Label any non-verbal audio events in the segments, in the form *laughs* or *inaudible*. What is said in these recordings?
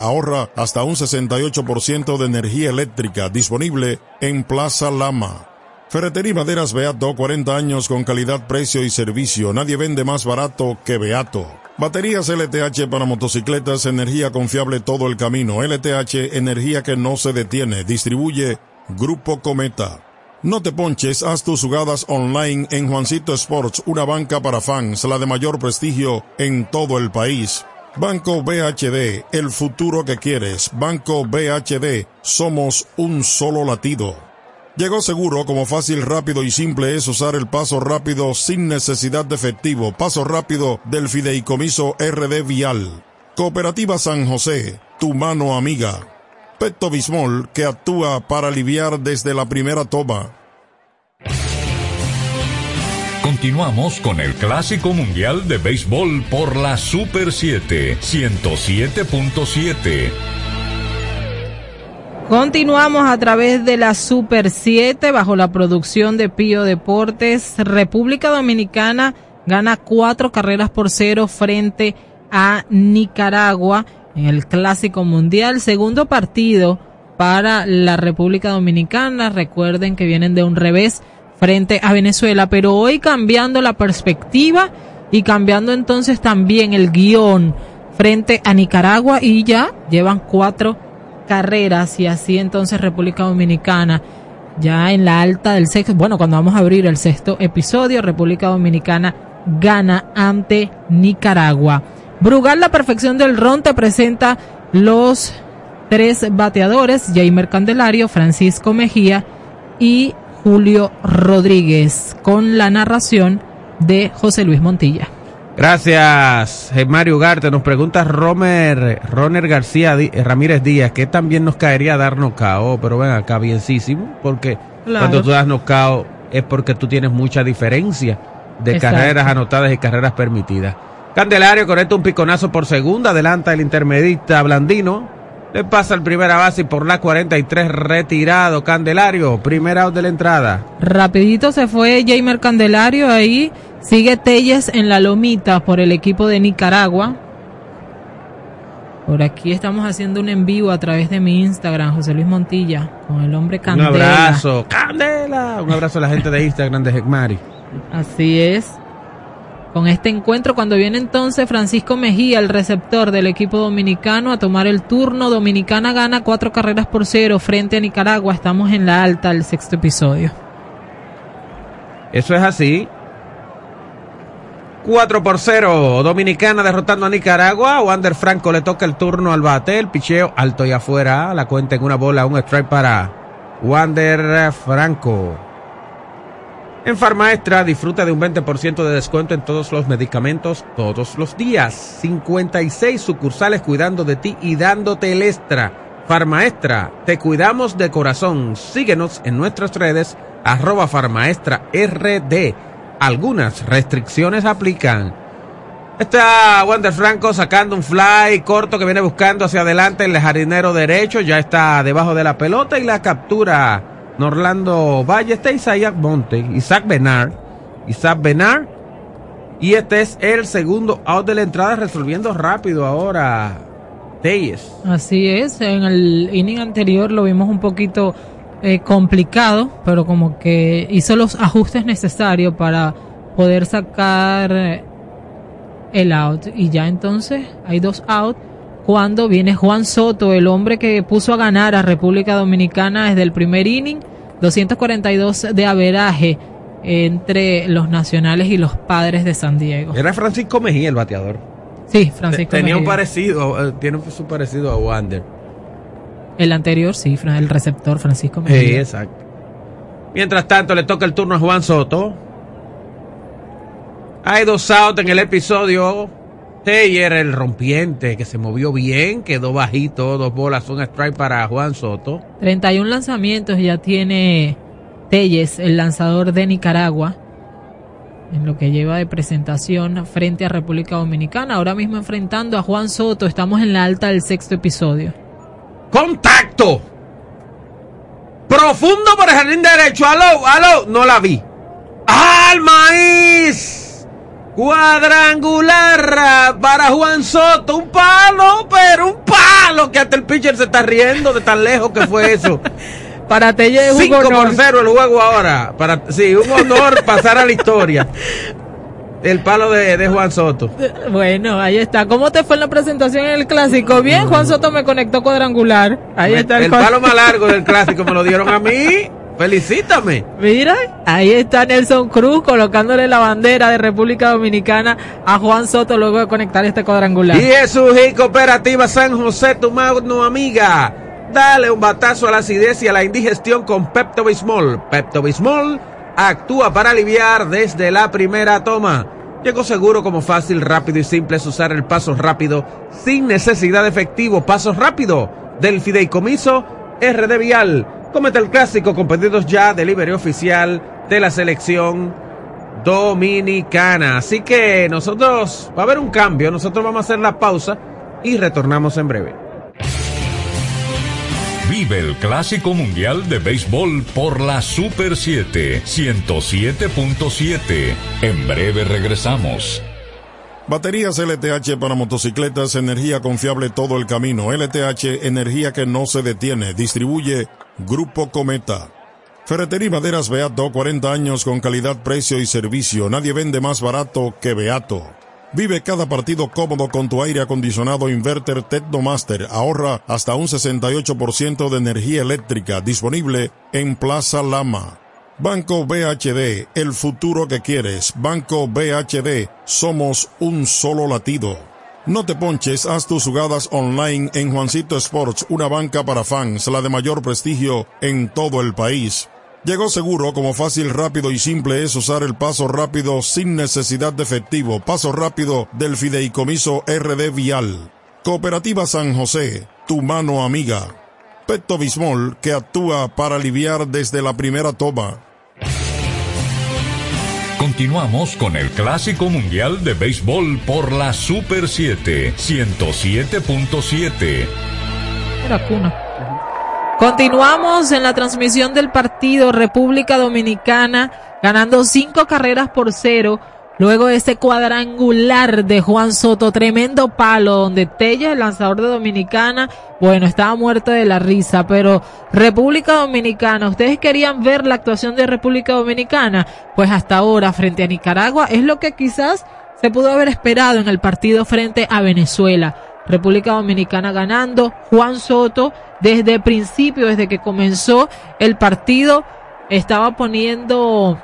Ahorra hasta un 68% de energía eléctrica disponible en Plaza Lama. Ferretería Maderas Beato, 40 años con calidad, precio y servicio. Nadie vende más barato que Beato. Baterías LTH para motocicletas, energía confiable todo el camino. LTH, energía que no se detiene. Distribuye Grupo Cometa. No te ponches, haz tus jugadas online en Juancito Sports, una banca para fans, la de mayor prestigio en todo el país. Banco BHD, el futuro que quieres. Banco BHD, somos un solo latido. Llegó seguro como fácil, rápido y simple es usar el paso rápido sin necesidad de efectivo. Paso rápido del fideicomiso RD Vial. Cooperativa San José, tu mano amiga. Petto Bismol que actúa para aliviar desde la primera toma. Continuamos con el Clásico Mundial de Béisbol por la Super 7, 107.7. Continuamos a través de la Super 7 bajo la producción de Pío Deportes. República Dominicana gana cuatro carreras por cero frente a Nicaragua en el Clásico Mundial. Segundo partido para la República Dominicana. Recuerden que vienen de un revés frente a Venezuela, pero hoy cambiando la perspectiva y cambiando entonces también el guion frente a Nicaragua y ya llevan cuatro carreras y así entonces República Dominicana ya en la alta del sexto, bueno, cuando vamos a abrir el sexto episodio, República Dominicana gana ante Nicaragua. Brugal, la perfección del ron, te presenta los tres bateadores, Jaimer Candelario, Francisco Mejía y Julio Rodríguez, con la narración de José Luis Montilla. Gracias, Mario Ugarte. Nos pregunta Romer, Roner García Ramírez Díaz, que también nos caería dar nocao, pero ven acá, bienísimo, porque cuando tú das nocao es porque tú tienes mucha diferencia de carreras anotadas y carreras permitidas. Candelario conecta un piconazo por segunda, adelanta el intermedista Blandino, le pasa el primera base y por la 43 retirado Candelario, primera out de la entrada. Rapidito se fue Jamer Candelario ahí, sigue Telles en la lomita por el equipo de Nicaragua. Por aquí estamos haciendo un en vivo a través de mi Instagram, José Luis Montilla, con el hombre Candela. Un abrazo, Candela. Un abrazo a la gente de Instagram de Hecmari. Así es con este encuentro cuando viene entonces Francisco Mejía, el receptor del equipo dominicano, a tomar el turno. Dominicana gana cuatro carreras por cero frente a Nicaragua. Estamos en la alta del sexto episodio. Eso es así. 4 por 0. Dominicana derrotando a Nicaragua. Wander Franco le toca el turno al bate. El picheo alto y afuera. La cuenta en una bola. Un strike para Wander Franco. En Farmaestra disfruta de un 20% de descuento en todos los medicamentos todos los días. 56 sucursales cuidando de ti y dándote el extra. Farmaestra, te cuidamos de corazón. Síguenos en nuestras redes arroba farmaestra rd. Algunas restricciones aplican. Está Wander Franco sacando un fly corto que viene buscando hacia adelante el jardinero derecho. Ya está debajo de la pelota y la captura Norlando Valle, está Isaac Monte, Isaac Benar, Isaac Benar. Y este es el segundo out de la entrada, resolviendo rápido ahora Teyes. Así es, en el inning anterior lo vimos un poquito eh, complicado, pero como que hizo los ajustes necesarios para poder sacar eh, el out. Y ya entonces hay dos outs cuando viene Juan Soto, el hombre que puso a ganar a República Dominicana desde el primer inning, 242 de averaje entre los nacionales y los padres de San Diego. Era Francisco Mejía el bateador. Sí, Francisco Tenía un parecido, eh, tiene su parecido a Wander. El anterior, sí, el receptor Francisco Mejía. Sí, exacto. Mientras tanto, le toca el turno a Juan Soto. Hay dos outs en el episodio. Teyer, el rompiente, que se movió bien, quedó bajito, dos bolas, un strike para Juan Soto. 31 lanzamientos ya tiene Telles, el lanzador de Nicaragua, en lo que lleva de presentación frente a República Dominicana. Ahora mismo enfrentando a Juan Soto, estamos en la alta del sexto episodio. ¡Contacto! Profundo por el jardín derecho. ¡Aló, aló! No la vi. ¡Al maíz! Cuadrangular para Juan Soto. Un palo, pero un palo que hasta el pitcher se está riendo de tan lejos que fue eso. *laughs* Para Telle es un 5 por honor. 0 el juego ahora. Para, sí, un honor *laughs* pasar a la historia. El palo de, de Juan Soto. Bueno, ahí está. ¿Cómo te fue en la presentación en el clásico? Bien, Juan Soto me conectó cuadrangular. Ahí Me- está el el, palo más largo del clásico me lo dieron a mí. *laughs* Felicítame. Mira, ahí está Nelson Cruz colocándole la bandera de República Dominicana a Juan Soto luego de conectar este cuadrangular. Y es y Cooperativa San José, tu mano amiga. Dale un batazo a la acidez y a la indigestión con Pepto Bismol. Pepto Bismol actúa para aliviar desde la primera toma. Llegó seguro como fácil, rápido y simple es usar el paso rápido sin necesidad de efectivo. Paso rápido del fideicomiso RD Vial. Cómete el clásico con pedidos ya, delivery oficial de la selección dominicana. Así que nosotros, va a haber un cambio, nosotros vamos a hacer la pausa y retornamos en breve. Vive el Clásico Mundial de Béisbol por la Super 7 107.7. En breve regresamos. Baterías LTH para motocicletas, energía confiable todo el camino. LTH, energía que no se detiene. Distribuye Grupo Cometa. Ferretería y Maderas Beato, 40 años con calidad, precio y servicio. Nadie vende más barato que Beato. Vive cada partido cómodo con tu aire acondicionado inverter Tecnomaster. Ahorra hasta un 68% de energía eléctrica disponible en Plaza Lama. Banco BHD, el futuro que quieres. Banco BHD, somos un solo latido. No te ponches, haz tus jugadas online en Juancito Sports, una banca para fans, la de mayor prestigio en todo el país. Llegó seguro, como fácil, rápido y simple es usar el paso rápido sin necesidad de efectivo. Paso rápido del fideicomiso RD Vial. Cooperativa San José, tu mano amiga. Pepto Bismol, que actúa para aliviar desde la primera toma. Continuamos con el Clásico Mundial de Béisbol por la Super 7 107.7. Era cuna. Continuamos en la transmisión del partido República Dominicana ganando cinco carreras por cero. Luego de este cuadrangular de Juan Soto, tremendo palo donde Tella, el lanzador de Dominicana, bueno, estaba muerto de la risa, pero República Dominicana, ¿ustedes querían ver la actuación de República Dominicana? Pues hasta ahora, frente a Nicaragua, es lo que quizás se pudo haber esperado en el partido frente a Venezuela. República Dominicana ganando, Juan Soto desde el principio, desde que comenzó el partido, estaba poniendo,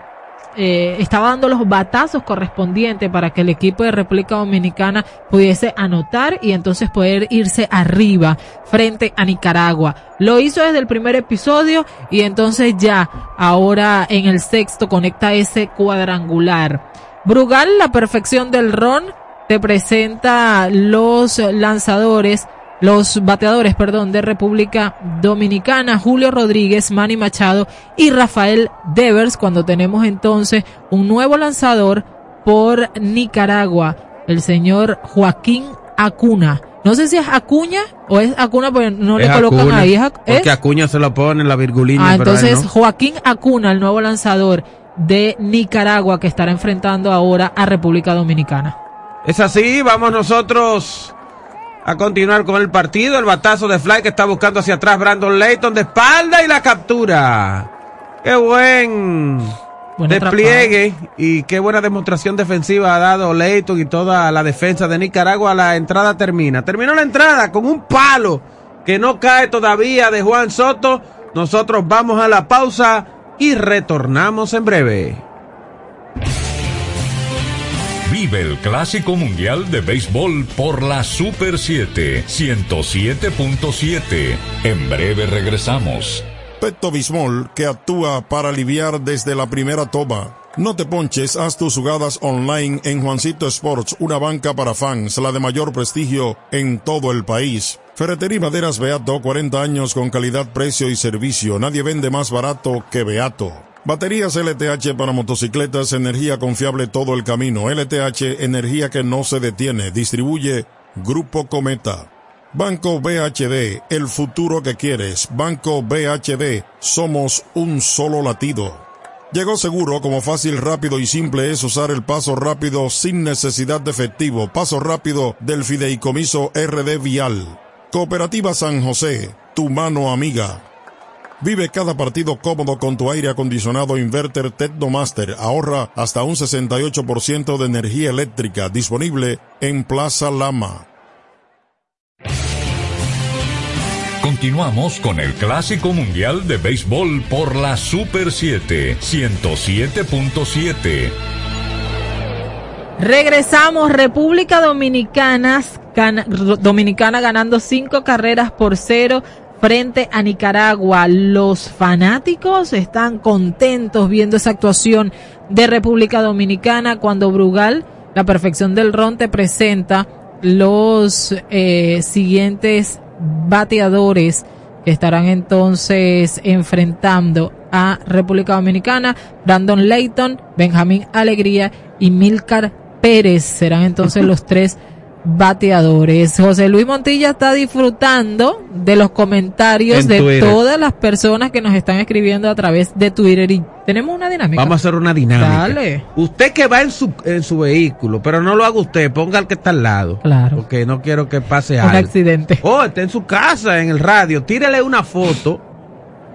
eh, estaba dando los batazos correspondientes para que el equipo de República Dominicana pudiese anotar y entonces poder irse arriba frente a Nicaragua. Lo hizo desde el primer episodio y entonces ya ahora en el sexto conecta ese cuadrangular. Brugal, la perfección del ron, te presenta los lanzadores, los bateadores, perdón, de República Dominicana, Julio Rodríguez, Manny Machado y Rafael Devers, cuando tenemos entonces un nuevo lanzador por Nicaragua, el señor Joaquín Acuna. No sé si es Acuña o es Acuna, porque no le colocan ahí. Es, Ac- Porque es- Acuña se lo pone en la virgulina. Ah, entonces no. Joaquín Acuna, el nuevo lanzador de Nicaragua que estará enfrentando ahora a República Dominicana. Es así, vamos nosotros a continuar con el partido. El batazo de Fly que está buscando hacia atrás Brandon Layton de espalda y la captura. Qué buen Buena despliegue y qué buena demostración defensiva ha dado Layton y toda la defensa de Nicaragua. La entrada termina. Terminó la entrada con un palo que no cae todavía de Juan Soto. Nosotros vamos a la pausa y retornamos en breve. Vive el Clásico Mundial de Béisbol por la Super 7 107.7. En breve regresamos. Pepto Bismol, que actúa para aliviar desde la primera toma. No te ponches, haz tus jugadas online en Juancito Sports, una banca para fans, la de mayor prestigio en todo el país. Ferretería Maderas Beato, 40 años con calidad, precio y servicio. Nadie vende más barato que Beato. Baterías LTH para motocicletas, energía confiable todo el camino. LTH, energía que no se detiene. Distribuye Grupo Cometa. Banco BHD, el futuro que quieres. Banco BHD, somos un solo latido. Llegó seguro como fácil, rápido y simple es usar el paso rápido sin necesidad de efectivo. Paso rápido del fideicomiso RD Vial. Cooperativa San José, tu mano amiga. Vive cada partido cómodo con tu aire acondicionado inverter Tecnomaster. Ahorra hasta un 68% de energía eléctrica disponible en Plaza Lama. Continuamos con el Clásico Mundial de Béisbol por la Super 7, 107.7. Regresamos, República Dominicana, Dominicana ganando cinco carreras por cero frente a Nicaragua. Los fanáticos están contentos viendo esa actuación de República Dominicana cuando Brugal, la perfección del ron, te presenta los eh, siguientes bateadores que estarán entonces enfrentando a República Dominicana. Brandon Layton, Benjamín Alegría y Milcar Pérez serán entonces *laughs* los tres bateadores. José Luis Montilla está disfrutando de los comentarios de todas las personas que nos están escribiendo a través de Twitter y tenemos una dinámica. Vamos a hacer una dinámica. Dale. Usted que va en su, en su vehículo, pero no lo haga usted, ponga al que está al lado. Claro. Porque no quiero que pase algo. Un accidente. O esté en su casa, en el radio, tírele una foto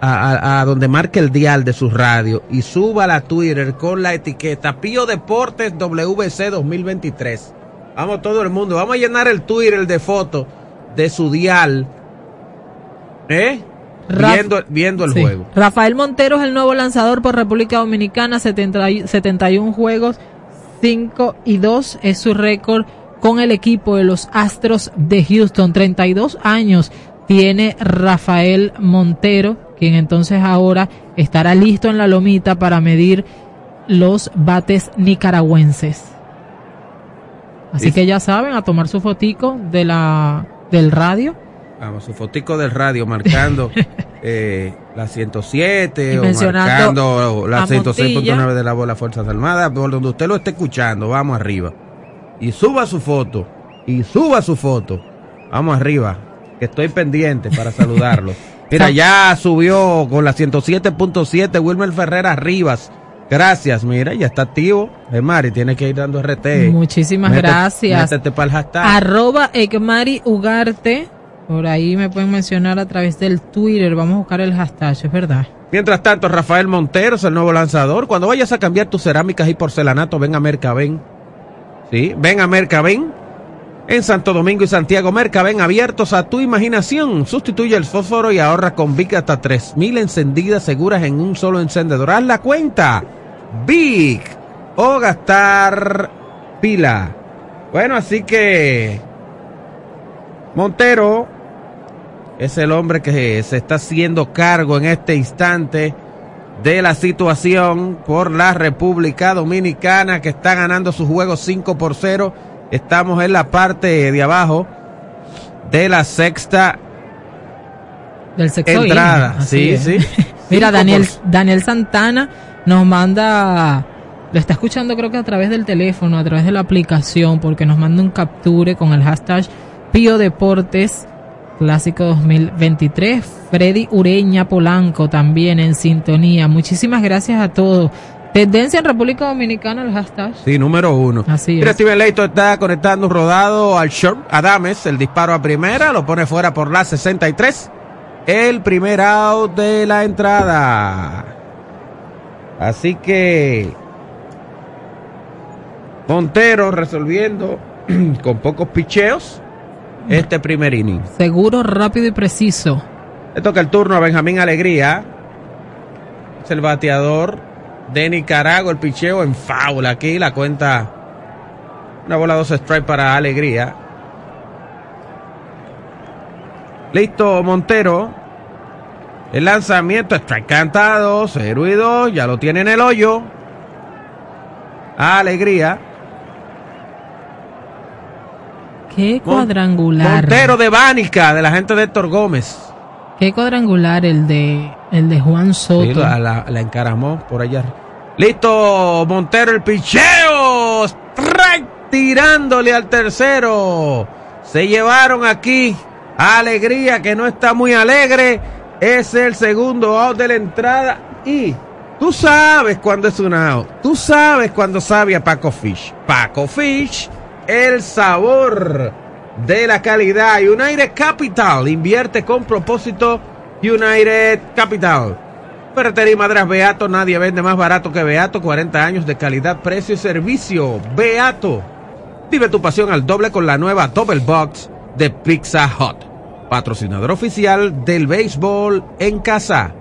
a, a, donde marque el dial de su radio y suba a Twitter con la etiqueta Pío Deportes WC 2023 Vamos todo el mundo, vamos a llenar el Twitter de fotos de su dial. ¿Eh? viendo, viendo el juego. Rafael Montero es el nuevo lanzador por República Dominicana, 71 juegos, 5 y 2 es su récord con el equipo de los Astros de Houston. 32 años tiene Rafael Montero, quien entonces ahora estará listo en la lomita para medir los bates nicaragüenses. Así que ya saben, a tomar su fotico de la, del radio. Vamos, su fotico del radio marcando *laughs* eh, la 107 o marcando la 106.9 de la bola Fuerzas Armadas, por donde usted lo esté escuchando, vamos arriba. Y suba su foto, y suba su foto. Vamos arriba, que estoy pendiente para saludarlo. *laughs* Mira, ya subió con la 107.7 Wilmer Ferreras Rivas Gracias, mira, ya está activo. Mari, tiene que ir dando RT. Muchísimas gracias. Métete para el hashtag. Arroba Egmari Ugarte. Por ahí me pueden mencionar a través del Twitter. Vamos a buscar el hashtag, es verdad. Mientras tanto, Rafael Montero es el nuevo lanzador. Cuando vayas a cambiar tus cerámicas y porcelanato, ven a Mercaben. Sí, ven a Mercaben. En Santo Domingo y Santiago, Mercaben abiertos a tu imaginación. Sustituye el fósforo y ahorra con Vic hasta 3000 encendidas seguras en un solo encendedor. Haz la cuenta. Big o gastar pila. Bueno, así que Montero es el hombre que se está haciendo cargo en este instante de la situación por la República Dominicana que está ganando su juego 5 por 0. Estamos en la parte de abajo de la sexta del entrada. Sí, sí. *laughs* Mira, Daniel, Daniel Santana nos manda, lo está escuchando creo que a través del teléfono, a través de la aplicación, porque nos manda un capture con el hashtag Pío Deportes Clásico 2023. Freddy Ureña Polanco también en sintonía. Muchísimas gracias a todos. Tendencia en República Dominicana el hashtag. Sí, número uno. Así es. Steven Leito está conectando un rodado al short. Adames, el disparo a primera, lo pone fuera por la 63. El primer out de la entrada. Así que Montero resolviendo *clears throat* con pocos picheos este primer inning. Seguro, rápido y preciso. Le toca el turno a Benjamín Alegría. Es el bateador de Nicaragua. El picheo en faula. Aquí la cuenta. Una bola dos strike para Alegría. Listo, Montero. El lanzamiento está encantado, 0 y 2, ya lo tiene en el hoyo. Alegría. Qué cuadrangular. Montero de Bánica, de la gente de Héctor Gómez. Qué cuadrangular el de el de Juan Soto. la, encaramó por allá. Listo, Montero el picheo. Tirándole al tercero. Se llevaron aquí Alegría que no está muy alegre es el segundo out de la entrada y Tú sabes cuándo es un out. Tú sabes cuándo sabe a Paco Fish. Paco Fish, el sabor de la calidad. United Capital invierte con propósito. United Capital. Ferretería Madras Beato, nadie vende más barato que Beato. 40 años de calidad, precio y servicio. Beato. Vive tu pasión al doble con la nueva Double Box de Pizza Hut. Patrocinador oficial del béisbol en casa.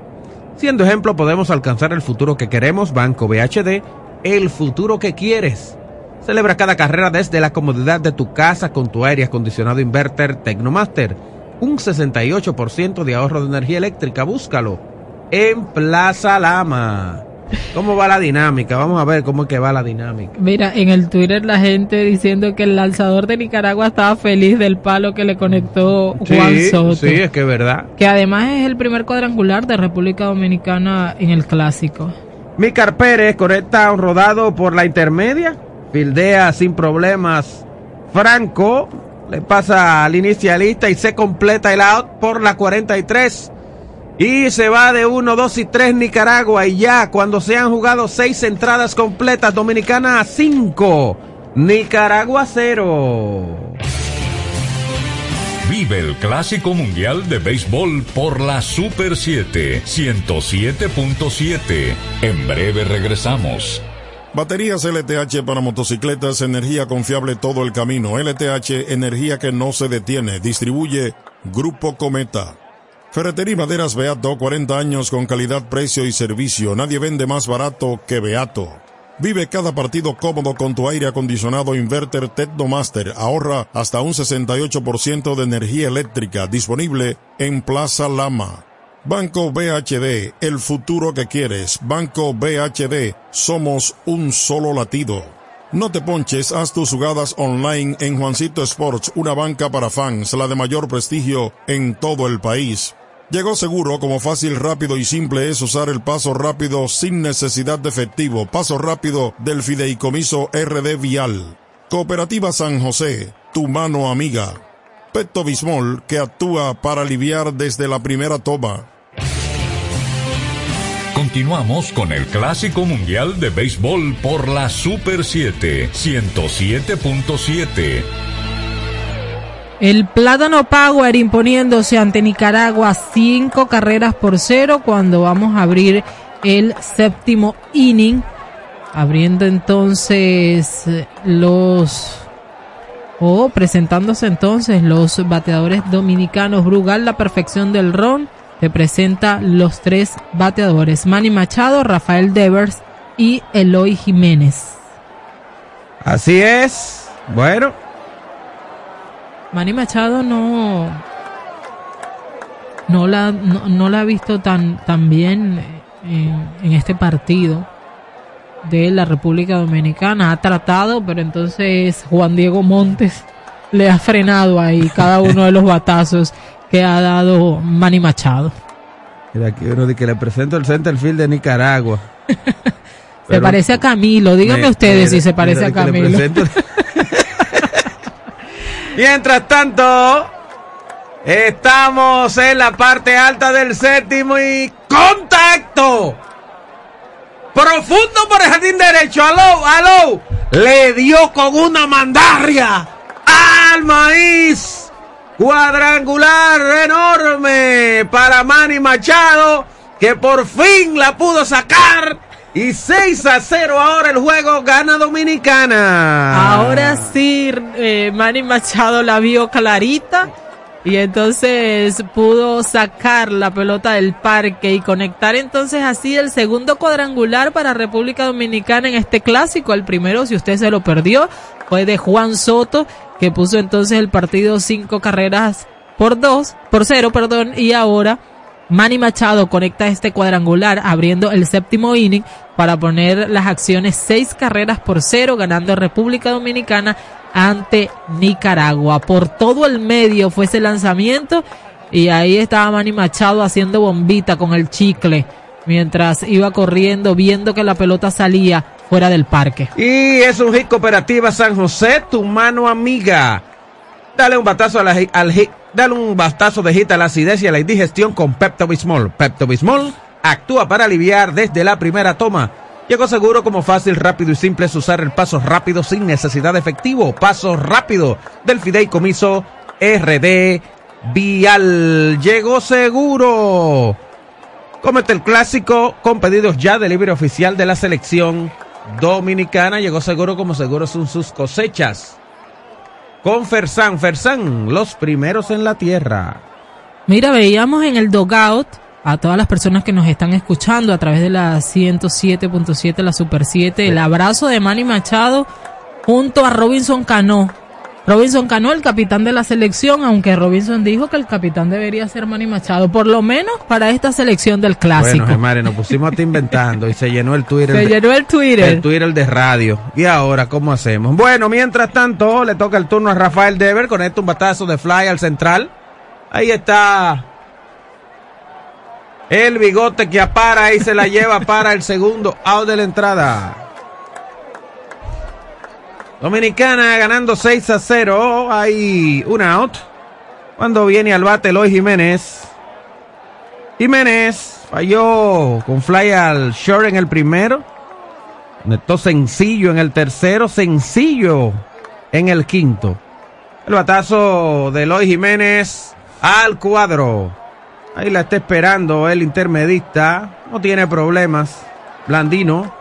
Siendo ejemplo, podemos alcanzar el futuro que queremos. Banco BHD, el futuro que quieres. Celebra cada carrera desde la comodidad de tu casa con tu aire acondicionado inverter Tecnomaster. Un 68% de ahorro de energía eléctrica. Búscalo en Plaza Lama. ¿Cómo va la dinámica? Vamos a ver cómo es que va la dinámica. Mira, en el Twitter la gente diciendo que el lanzador de Nicaragua estaba feliz del palo que le conectó Juan sí, Soto. Sí, es que es verdad. Que además es el primer cuadrangular de República Dominicana en el clásico. Micar Pérez conecta un rodado por la intermedia. Fildea sin problemas. Franco le pasa al inicialista y se completa el out por la 43. Y se va de 1, 2 y 3 Nicaragua. Y ya cuando se han jugado 6 entradas completas, Dominicana a 5. Nicaragua 0. Vive el Clásico Mundial de Béisbol por la Super 7 107.7. En breve regresamos. Baterías LTH para motocicletas, energía confiable todo el camino. LTH, energía que no se detiene. Distribuye Grupo Cometa. Ferretería y Maderas Beato, 40 años con calidad, precio y servicio. Nadie vende más barato que Beato. Vive cada partido cómodo con tu aire acondicionado inverter Tecnomaster. Ahorra hasta un 68% de energía eléctrica disponible en Plaza Lama. Banco BHD, el futuro que quieres. Banco BHD, somos un solo latido. No te ponches, haz tus jugadas online en Juancito Sports, una banca para fans, la de mayor prestigio en todo el país. Llegó seguro como fácil, rápido y simple es usar el paso rápido sin necesidad de efectivo. Paso rápido del fideicomiso RD Vial. Cooperativa San José, tu mano amiga. Pepto Bismol que actúa para aliviar desde la primera toma. Continuamos con el Clásico Mundial de Béisbol por la Super 7 107.7. El Plátano Power imponiéndose ante Nicaragua cinco carreras por cero cuando vamos a abrir el séptimo inning. Abriendo entonces los o oh, presentándose entonces los bateadores dominicanos. Brugal, la perfección del ron. Te presenta los tres bateadores. Manny Machado, Rafael Devers y Eloy Jiménez. Así es. Bueno, Manny Machado no no la no, no la ha visto tan tan bien en, en, este partido de la República Dominicana. Ha tratado pero entonces Juan Diego Montes le ha frenado ahí cada uno de los batazos que ha dado Manny Machado. Mira aquí uno de que le presento el centerfield de Nicaragua. *laughs* Se parece a Camilo. Díganme me, ustedes si se parece a Camilo *laughs* Mientras tanto, estamos en la parte alta del séptimo y contacto. Profundo por el jardín derecho. Aló, aló. Le dio con una mandarria al maíz. Cuadrangular enorme para Manny Machado, que por fin la pudo sacar y 6 a 0 ahora el juego gana Dominicana. Ahora sí, eh, Manny Machado la vio clarita y entonces pudo sacar la pelota del parque y conectar entonces así el segundo cuadrangular para República Dominicana en este clásico. El primero, si usted se lo perdió, fue de Juan Soto, que puso entonces el partido cinco carreras por dos, por cero, perdón, y ahora Manny Machado conecta este cuadrangular abriendo el séptimo inning para poner las acciones seis carreras por cero ganando República Dominicana ante Nicaragua. Por todo el medio fue ese lanzamiento y ahí estaba Manny Machado haciendo bombita con el chicle mientras iba corriendo viendo que la pelota salía fuera del parque. Y es un hit cooperativa San José, tu mano amiga. Dale un batazo a la, al Dale un bastazo de hit a la acidez y a la indigestión con Pepto Bismol. Pepto Bismol actúa para aliviar desde la primera toma. Llegó seguro como fácil, rápido y simple es usar el paso rápido sin necesidad de efectivo. Paso rápido del fideicomiso RD Vial. Llegó seguro. Comete el clásico con pedidos ya de libre oficial de la selección dominicana. Llegó seguro como seguro son sus cosechas. Con Fersan, Fersan, los primeros en la tierra. Mira, veíamos en el dogout a todas las personas que nos están escuchando a través de la 107.7, la Super 7, el abrazo de Manny Machado junto a Robinson Cano. Robinson Cano, el capitán de la selección, aunque Robinson dijo que el capitán debería ser Manny Machado, por lo menos para esta selección del clásico. Bueno, nos pusimos a inventando y se llenó el Twitter. Se de- llenó el Twitter. El Twitter de radio. ¿Y ahora cómo hacemos? Bueno, mientras tanto, le toca el turno a Rafael Dever. Conecta un batazo de fly al central. Ahí está. El bigote que apara y se la lleva para el segundo out de la entrada. Dominicana ganando 6 a 0. Hay un out. Cuando viene al bate Eloy Jiménez. Jiménez falló con fly al short en el primero. Conectó sencillo en el tercero, sencillo en el quinto. El batazo de Eloy Jiménez al cuadro. Ahí la está esperando el intermedista. No tiene problemas. Blandino.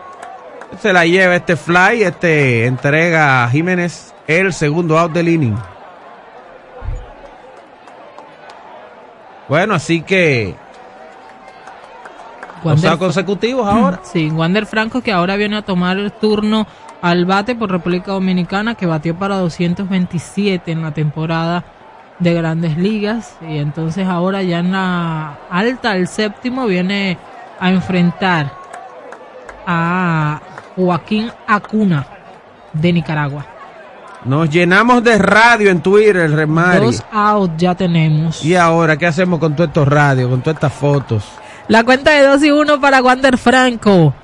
Se la lleva este fly. Este entrega a Jiménez el segundo out del inning. Bueno, así que Wander- consecutivos *clears throat* ahora. Sí, Wander Franco que ahora viene a tomar el turno al bate por República Dominicana que batió para 227 en la temporada de Grandes Ligas y entonces ahora ya en la alta, el séptimo, viene a enfrentar a Joaquín Acuna de Nicaragua. Nos llenamos de radio en Twitter, Remari. Dos out ya tenemos. Y ahora, ¿qué hacemos con todos estos radios, con todas estas fotos? La cuenta de 2 y 1 para Wander Franco.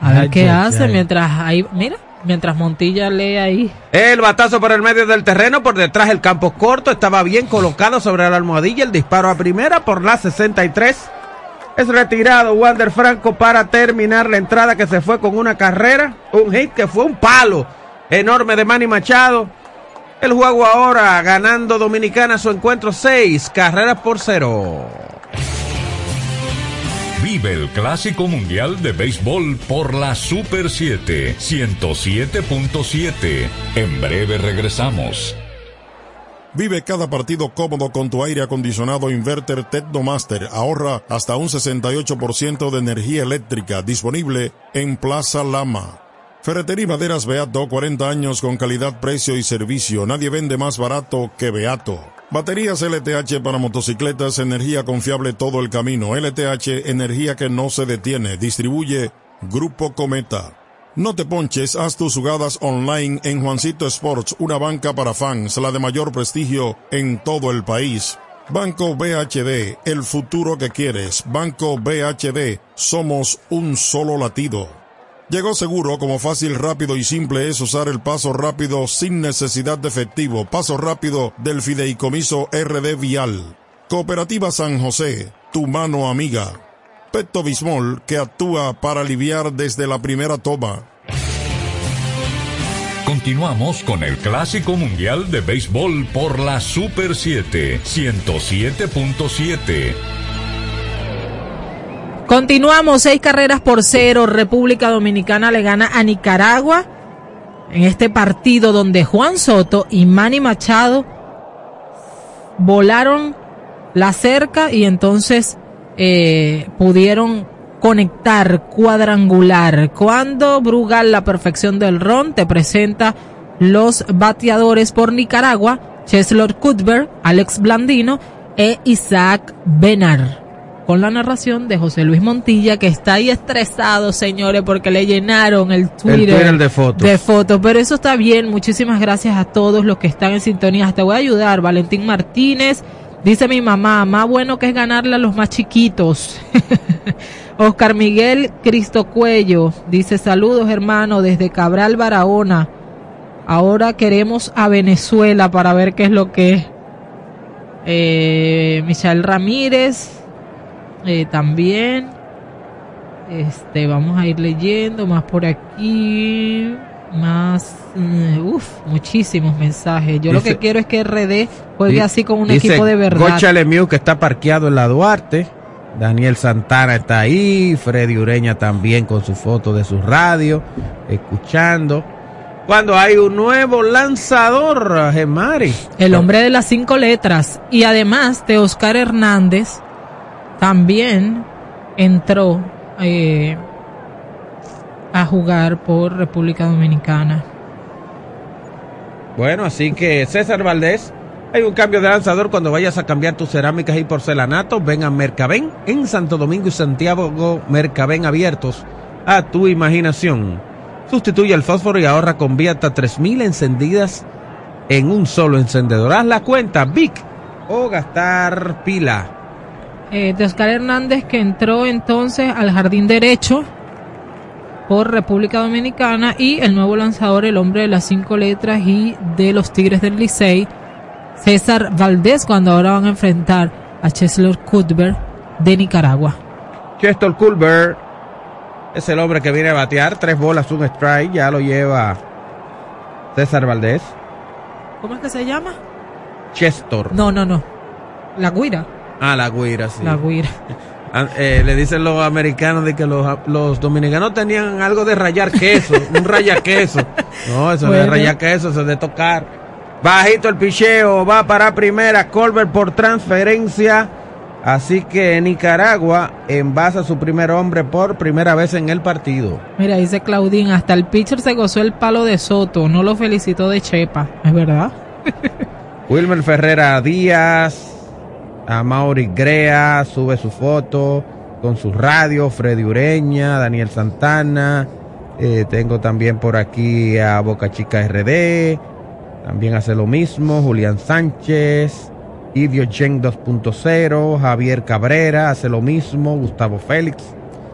A ver qué ay, hace ay. mientras ahí, mira, mientras Montilla lee ahí. El batazo por el medio del terreno, por detrás el campo corto, estaba bien colocado sobre la almohadilla, el disparo a primera por la 63. Es retirado Wander Franco para terminar la entrada que se fue con una carrera, un hit que fue un palo enorme de Manny Machado. El juego ahora ganando Dominicana su encuentro 6 carreras por cero. Vive el Clásico Mundial de Béisbol por la Super 7 107.7. En breve regresamos. Vive cada partido cómodo con tu aire acondicionado inverter Tecnomaster. Ahorra hasta un 68% de energía eléctrica disponible en Plaza Lama. Ferretería Maderas Beato, 40 años con calidad, precio y servicio. Nadie vende más barato que Beato. Baterías LTH para motocicletas, energía confiable todo el camino. LTH, energía que no se detiene. Distribuye Grupo Cometa. No te ponches, haz tus jugadas online en Juancito Sports, una banca para fans, la de mayor prestigio en todo el país. Banco BHD, el futuro que quieres. Banco BHD, somos un solo latido. Llegó seguro como fácil, rápido y simple es usar el paso rápido sin necesidad de efectivo. Paso rápido del fideicomiso RD Vial. Cooperativa San José, tu mano amiga. Pepto Bismol que actúa para aliviar desde la primera toma. Continuamos con el Clásico Mundial de Béisbol por la Super 7 107.7. Continuamos, seis carreras por cero. República Dominicana le gana a Nicaragua en este partido donde Juan Soto y Manny Machado volaron la cerca y entonces eh, pudieron conectar cuadrangular. Cuando Brugal, la perfección del ron, te presenta los bateadores por Nicaragua, Cheslor Cuthbert, Alex Blandino e Isaac Benar con la narración de José Luis Montilla, que está ahí estresado, señores, porque le llenaron el Twitter, Twitter de fotos. de fotos. Pero eso está bien. Muchísimas gracias a todos los que están en sintonía. Te voy a ayudar. Valentín Martínez. Dice mi mamá, más bueno que es ganarle a los más chiquitos. *laughs* Oscar Miguel Cristo Cuello dice saludos hermano desde Cabral Barahona. Ahora queremos a Venezuela para ver qué es lo que es. Eh, Michelle Ramírez eh, también. Este, vamos a ir leyendo más por aquí. Más, mm, uff, muchísimos mensajes. Yo lo que quiero es que RD juegue así con un dice equipo de verdad. Gocha Lemieux que está parqueado en la Duarte. Daniel Santana está ahí. Freddy Ureña también con su foto de su radio. Escuchando. Cuando hay un nuevo lanzador, Gemari. El hombre de las cinco letras. Y además de Oscar Hernández, también entró eh, a jugar por República Dominicana. Bueno, así que César Valdés, hay un cambio de lanzador cuando vayas a cambiar tus cerámicas y porcelanato. Ven a Mercabén en Santo Domingo y Santiago. Mercabén abiertos a tu imaginación. Sustituye el fósforo y ahorra con vía hasta 3000 encendidas en un solo encendedor. Haz la cuenta, Vic o gastar pila. Eh, de Oscar Hernández que entró entonces al jardín derecho por República Dominicana y el nuevo lanzador, el hombre de las cinco letras y de los Tigres del Licey, César Valdés, cuando ahora van a enfrentar a Chesler Cuthbert de Nicaragua. Chester Culver es el hombre que viene a batear. Tres bolas, un strike. Ya lo lleva César Valdés. ¿Cómo es que se llama? Chester. No, no, no. La Guira. Ah, la guira, sí. La Guira. *laughs* Ah, eh, le dicen los americanos de que los, los dominicanos tenían algo de rayar queso, *laughs* un raya queso. No, eso no es Bueno. rayar queso, eso es de tocar. Bajito el picheo, va para primera, Colbert por transferencia. Así que Nicaragua envasa a su primer hombre por primera vez en el partido. Mira, dice Claudín, hasta el pitcher se gozó el palo de Soto, no lo felicitó de Chepa, ¿es verdad? *laughs* Wilmer Ferrera Díaz, a Mauri Grea, sube su foto con su radio, Freddy Ureña, Daniel Santana, eh, tengo también por aquí a Boca Chica RD, también hace lo mismo, Julián Sánchez, Idio Chen 2.0, Javier Cabrera hace lo mismo, Gustavo Félix,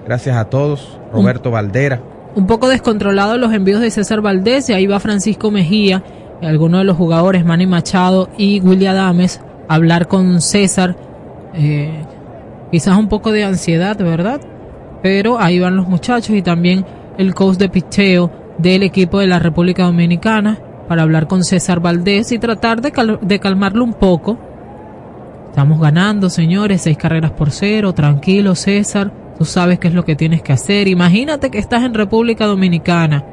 gracias a todos, Roberto Valdera. Un poco descontrolados los envíos de César Valdés, y ahí va Francisco Mejía, algunos de los jugadores, Manny Machado y William Adames, hablar con César. Eh, quizás un poco de ansiedad, ¿verdad? Pero ahí van los muchachos y también el coach de picheo del equipo de la República Dominicana para hablar con César Valdés y tratar de, cal- de calmarlo un poco. Estamos ganando, señores, seis carreras por cero. Tranquilo, César. Tú sabes qué es lo que tienes que hacer. Imagínate que estás en República Dominicana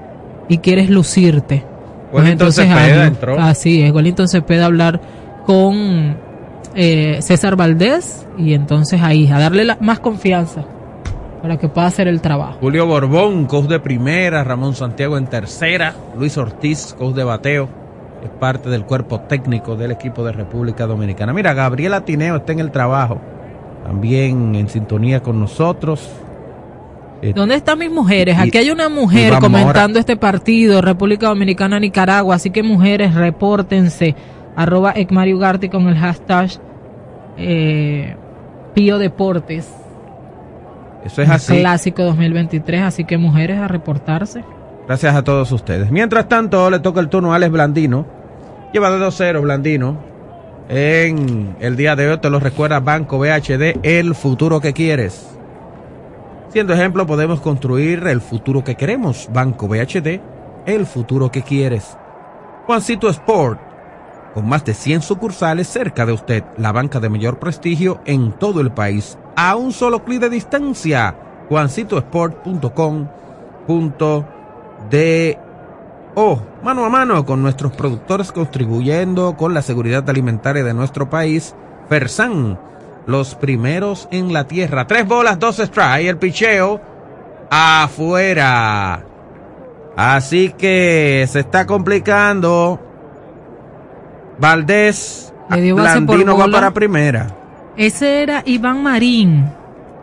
y quieres lucirte. Pues ánimo. entró. Así es, Wellington Cepeda hablar con eh, César Valdés y entonces ahí, a darle la- más confianza para que pueda hacer el trabajo. Julio Borbón, coach de primera, Ramón Santiago en tercera, Luis Ortiz, coach de bateo, es parte del cuerpo técnico del equipo de República Dominicana. Mira, Gabriela Tineo está en el trabajo, también en sintonía con nosotros. Eh, ¿Dónde están mis mujeres? Aquí hay una mujer comentando este partido, República Dominicana, Nicaragua. Así que mujeres, repórtense. Arroba Ecmario Ugarte con el hashtag eh, Pío Deportes. Eso es así. Clásico 2023. Así que mujeres a reportarse. Gracias a todos ustedes. Mientras tanto, le toca el turno a Alex Blandino. Lleva de 2-0 Blandino. En el día de hoy te lo recuerda Banco BHD, el futuro que quieres. Siendo ejemplo, podemos construir el futuro que queremos. Banco BHD, el futuro que quieres. Juancito Sport, con más de 100 sucursales cerca de usted, la banca de mayor prestigio en todo el país, a un solo clic de distancia. juancitosport.com.do mano a mano con nuestros productores contribuyendo con la seguridad alimentaria de nuestro país. Fersan, los primeros en la tierra. Tres bolas, dos strikes. El picheo afuera. Así que se está complicando. Valdés, Blandino va para primera. Ese era Iván Marín.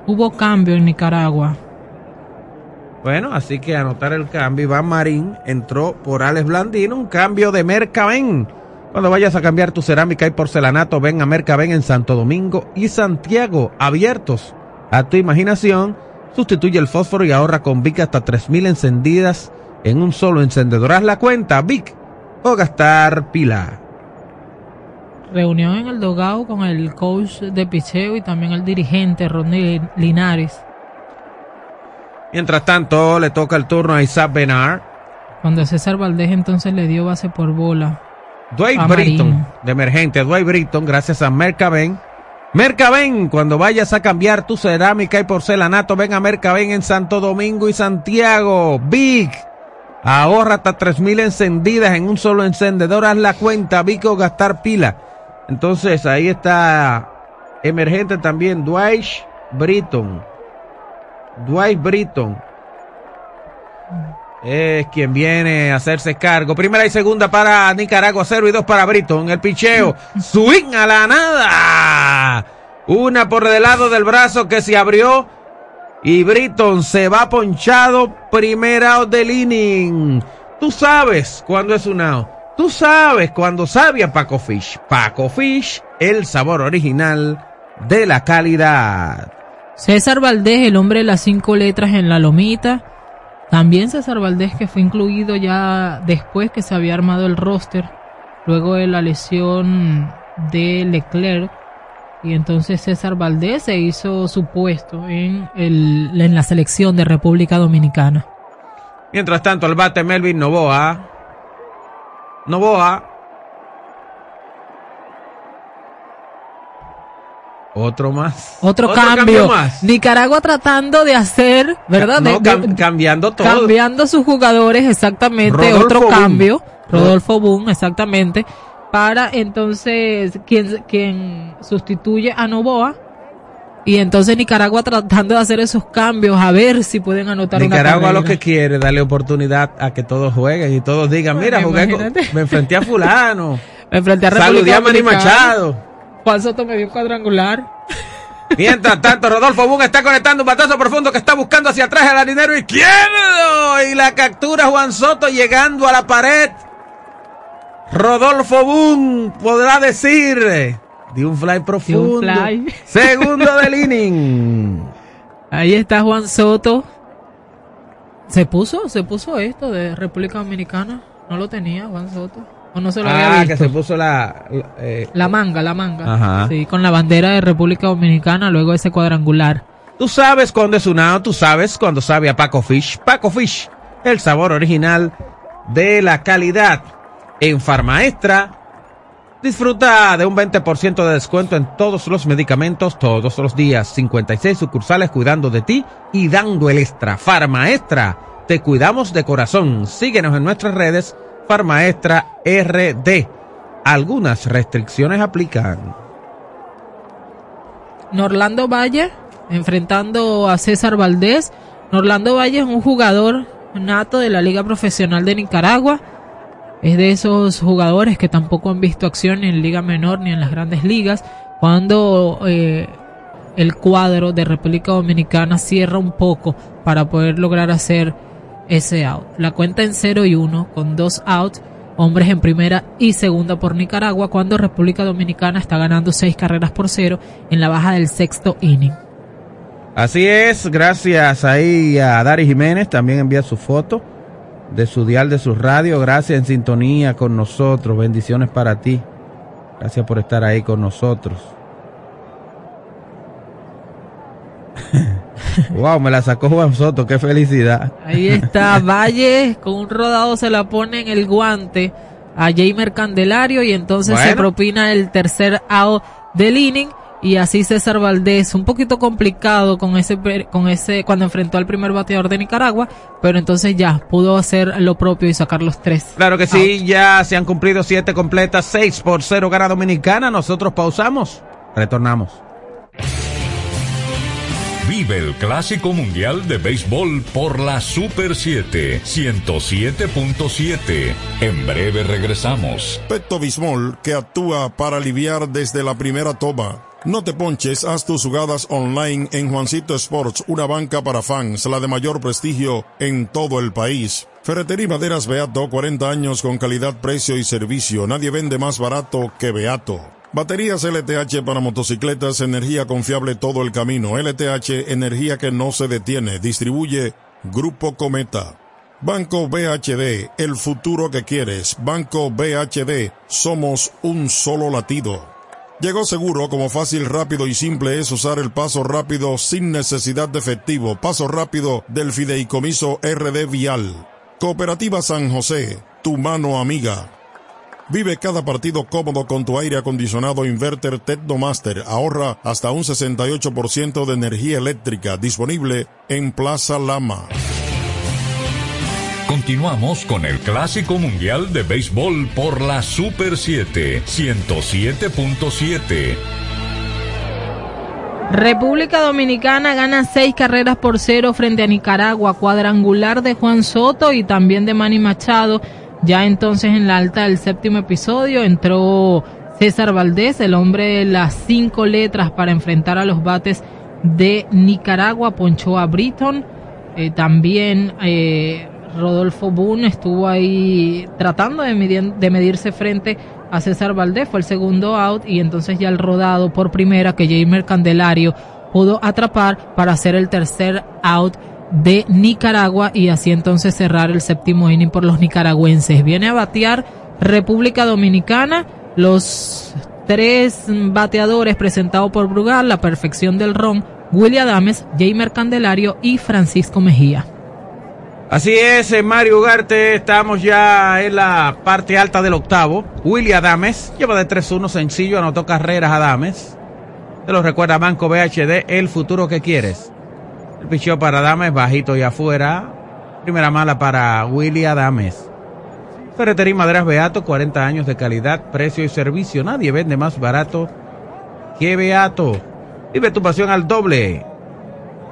Hubo cambio en Nicaragua. Bueno, así que anotar el cambio. Iván Marín entró por Alex Blandino, un cambio de Mercaben. Cuando vayas a cambiar tu cerámica y porcelanato, ven a Mercaben en Santo Domingo y Santiago, abiertos a tu imaginación. Sustituye el fósforo y ahorra con Vic hasta 3000 encendidas en un solo encendedor. Haz la cuenta, Vic, o gastar pila. Reunión en el dogao con el coach de picheo y también el dirigente Rodney Linares. Mientras tanto, le toca el turno a Isaac Benar. Cuando César Valdés entonces le dio base por bola. Dwight Britton, de emergente. Dwight Britton, gracias a Mercaben. Mercaben, cuando vayas a cambiar tu cerámica y porcelanato, ven a Mercaben en Santo Domingo y Santiago. Big. Ahorra hasta 3000 encendidas en un solo encendedor. Haz la cuenta, Big o gastar pila. Entonces, ahí está emergente también Dwight Britton. Dwight Britton es quien viene a hacerse cargo. Primera y segunda para Nicaragua, cero y dos para Britton. El picheo, *laughs* swing a la nada. Una por el lado del brazo que se abrió. Y Britton se va ponchado. Primera out del inning. Tú sabes cuándo es un out. Tú sabes cuando sabe a Paco Fish. Paco Fish, el sabor original de la calidad. César Valdés, el hombre de las cinco letras en la lomita. También César Valdés, que fue incluido ya después que se había armado el roster, luego de la lesión de Leclerc. Y entonces César Valdés se hizo su puesto en, el, en la selección de República Dominicana. Mientras tanto, al bate Melvin Novoa. Novoa Otro más. Otro, cambio. Nicaragua tratando de hacer, ¿verdad? cambiando todo. Cambiando sus jugadores, exactamente. Otro cambio. Rodolfo Boom, exactamente. Para entonces quien, quien sustituye a Novoa. Y entonces Nicaragua tratando de hacer esos cambios, a ver si pueden anotar Nicaragua lo que quiere, darle oportunidad a que todos jueguen y todos digan, mira, jugué me enfrenté a fulano. *laughs* me enfrenté a Saludé a Manny Machado. Juan Soto me dio un cuadrangular. Mientras tanto, Rodolfo Boom está conectando un batazo profundo que está buscando hacia atrás el dinero izquierdo. Y la captura Juan Soto llegando a la pared. Rodolfo Boom podrá decir de un fly profundo. *laughs* Segundo del inning. Ahí está Juan Soto. Se puso, se puso esto de República Dominicana. No lo tenía Juan Soto no se lo ah, que se puso la... Eh, la manga, la manga. Sí, con la bandera de República Dominicana, luego ese cuadrangular. Tú sabes cuándo es unado, tú sabes cuando sabe a Paco Fish. Paco Fish, el sabor original de la calidad. En Farmaestra, disfruta de un 20% de descuento en todos los medicamentos todos los días. 56 sucursales cuidando de ti y dando el extra. Farmaestra, te cuidamos de corazón. Síguenos en nuestras redes Maestra RD. Algunas restricciones aplican. Norlando Valle enfrentando a César Valdés. Norlando Valle es un jugador nato de la Liga Profesional de Nicaragua. Es de esos jugadores que tampoco han visto acción en Liga Menor ni en las grandes ligas. Cuando eh, el cuadro de República Dominicana cierra un poco para poder lograr hacer ese out. La cuenta en 0 y 1 con dos outs, hombres en primera y segunda por Nicaragua, cuando República Dominicana está ganando seis carreras por cero en la baja del sexto inning. Así es, gracias ahí a Dari Jiménez, también envía su foto de su dial de su radio, gracias en sintonía con nosotros, bendiciones para ti, gracias por estar ahí con nosotros. *laughs* wow, me la sacó Juan Soto, qué felicidad. Ahí está, Valle con un rodado se la pone en el guante a Jamer Candelario y entonces se propina el tercer out del inning y así César Valdés, un poquito complicado con ese, con ese, cuando enfrentó al primer bateador de Nicaragua, pero entonces ya pudo hacer lo propio y sacar los tres. Claro que sí, ya se han cumplido siete completas, seis por cero gana Dominicana, nosotros pausamos, retornamos. Vive el Clásico Mundial de Béisbol por la Super 7 107.7. En breve regresamos. Pecto Bismol que actúa para aliviar desde la primera toma. No te ponches, haz tus jugadas online en Juancito Sports, una banca para fans, la de mayor prestigio en todo el país. Ferretería Maderas Beato, 40 años con calidad, precio y servicio. Nadie vende más barato que Beato. Baterías LTH para motocicletas, energía confiable todo el camino. LTH, energía que no se detiene. Distribuye Grupo Cometa. Banco BHD, el futuro que quieres. Banco BHD, somos un solo latido. Llegó seguro como fácil, rápido y simple es usar el paso rápido sin necesidad de efectivo. Paso rápido del fideicomiso RD Vial. Cooperativa San José, tu mano amiga. Vive cada partido cómodo con tu aire acondicionado inverter Tecnomaster. Ahorra hasta un 68% de energía eléctrica disponible en Plaza Lama. Continuamos con el Clásico Mundial de Béisbol por la Super 7, 107.7. República Dominicana gana seis carreras por cero frente a Nicaragua, cuadrangular de Juan Soto y también de Manny Machado. Ya entonces en la alta del séptimo episodio entró César Valdés, el hombre de las cinco letras para enfrentar a los bates de Nicaragua, ponchó a Britton. Eh, también eh, Rodolfo Boone estuvo ahí tratando de, medirse frente a César Valdés, fue el segundo out y entonces ya el rodado por primera que Jamer Candelario pudo atrapar para hacer el tercer out de Nicaragua y así entonces cerrar el séptimo inning por los nicaragüenses. Viene a batear República Dominicana, los tres bateadores presentados por Brugal, la perfección del ron, William Adames, Jamer Candelario y Francisco Mejía. Así es, eh, Mario Ugarte, estamos ya en la parte alta del octavo. Willy Adames lleva de 3-1 sencillo, anotó carreras Adames. Te lo recuerda Banco BHD, el futuro que quieres. El picheo para Adames, bajito y afuera. Primera mala para Willy Adames. Ferretería Maderas Beato, 40 años de calidad, precio y servicio. Nadie vende más barato que Beato. Vive tu pasión al doble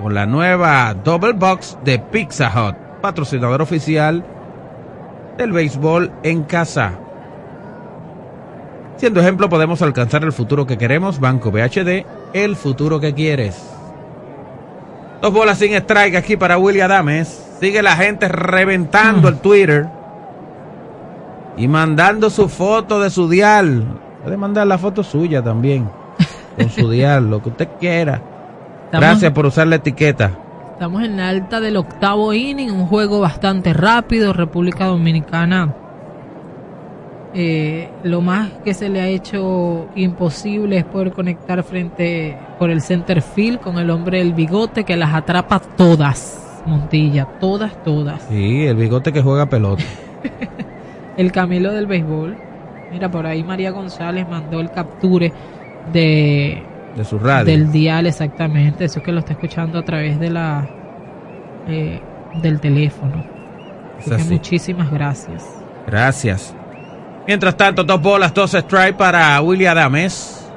con la nueva Double Box de Pizza Hut patrocinador oficial del béisbol en casa. Siendo ejemplo, podemos alcanzar el futuro que queremos. Banco BHD, el futuro que quieres. Dos bolas sin strike aquí para Willy Adames. Sigue la gente reventando el Twitter y mandando su foto de su dial. Puede mandar la foto suya también, con su *laughs* dial, lo que usted quiera. Gracias por usar la etiqueta. Estamos en la alta del octavo inning, un juego bastante rápido. República Dominicana, eh, lo más que se le ha hecho imposible es poder conectar frente por el center field con el hombre del bigote que las atrapa todas, Montilla, todas, todas. Sí, el bigote que juega pelota. *laughs* el Camilo del béisbol. Mira, por ahí María González mandó el capture de de su radio. Del dial, exactamente. Eso que lo está escuchando a través de la eh, del teléfono. muchísimas gracias. Gracias. Mientras tanto, dos bolas, dos strikes para Willy Adames.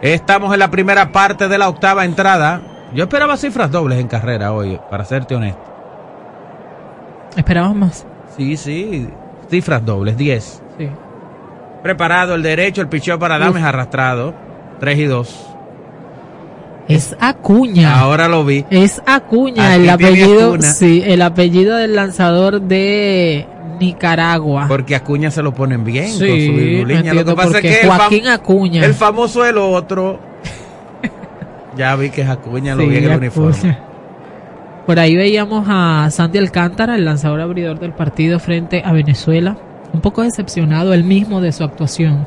Estamos en la primera parte de la octava entrada. Yo esperaba cifras dobles en carrera hoy, para serte honesto. ¿Esperabas más? Sí, sí. Cifras dobles, 10. Sí. Preparado el derecho, el picheo para Adames arrastrado. 3 y 2. Es Acuña. Ahora lo vi. Es Acuña, el apellido, sí, el apellido del lanzador de Nicaragua. Porque Acuña se lo ponen bien sí, con su Lo que pasa es que Joaquín Acuña. El famoso el otro. *laughs* ya vi que es Acuña, lo vi en el uniforme. Por ahí veíamos a Sandy Alcántara, el lanzador abridor del partido frente a Venezuela. Un poco decepcionado él mismo de su actuación.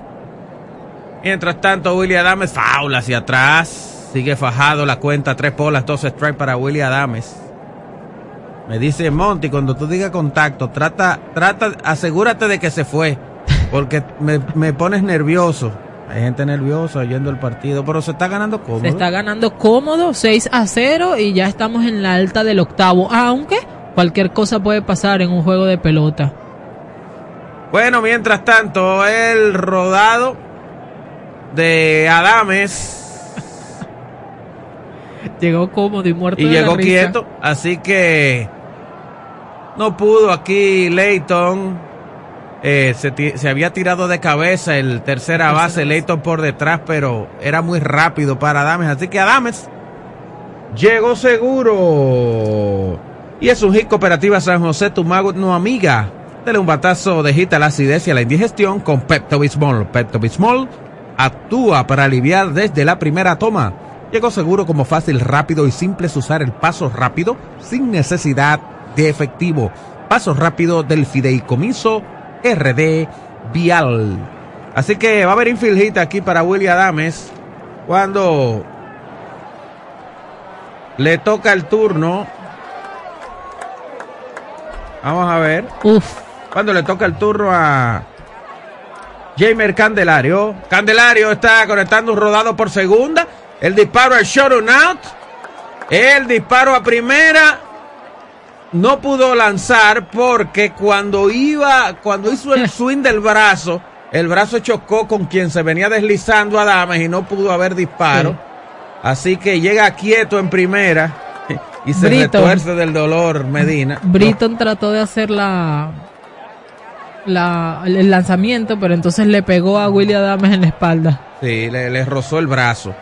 Mientras tanto, Willy Adames faula hacia atrás. Sigue fajado la cuenta, tres polas, dos strikes para Willy Adames. Me dice Monty, cuando tú digas contacto, trata, trata, asegúrate de que se fue. Porque me, me pones nervioso. Hay gente nerviosa oyendo el partido, pero se está ganando cómodo. Se está ganando cómodo, 6 a 0 y ya estamos en la alta del octavo. Aunque cualquier cosa puede pasar en un juego de pelota. Bueno, mientras tanto, el rodado de Adames. llegó cómodo y muerto. Y llegó quieto, así que no pudo aquí Leighton. Eh, se, había tirado de cabeza el tercera base, Leighton por detrás, pero era muy rápido para Adames. Así que Adames llegó seguro. Y es un hit cooperativa San José, tu mago, no amiga. Dele un batazo de hit a la acidez y a la indigestión con Pepto Bismol. Pepto Bismol actúa para aliviar desde la primera toma. Llegó seguro como fácil, rápido y simple es usar el paso rápido sin necesidad de efectivo. paso rápido del fideicomiso RD Vial. Así que va a haber infield hit aquí para Willy Adames cuando le toca el turno. Vamos a ver. Uf. Cuando le toca el turno a Jamer Candelario. Candelario está conectando un rodado por segunda. El disparo al short out. El disparo a primera. No pudo lanzar porque cuando iba, cuando hizo el *laughs* swing del brazo, el brazo chocó con quien se venía deslizando a Dames y no pudo haber disparo. Sí. Así que llega quieto en primera *laughs* y se Britton. retuerce del dolor Medina. Britton trató de hacer la, la el lanzamiento, pero entonces le pegó a Willy Adames en la espalda. Sí, le, le rozó el brazo.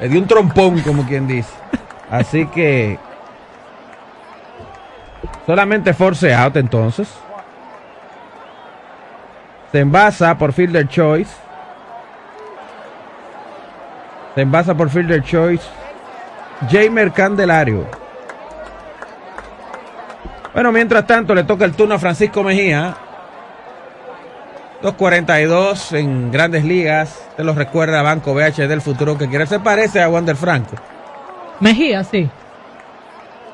Le dio un trompón, como quien dice. Así que. Solamente force out entonces. Se envasa por Fielder Choice. Se envasa por Fielder Choice. Jamer Candelario. Bueno, mientras tanto le toca el turno a Francisco Mejía. 2.42 en grandes ligas. Te lo recuerda Banco BH del futuro que quiere. Se parece a Wander Franco. Mejía, sí.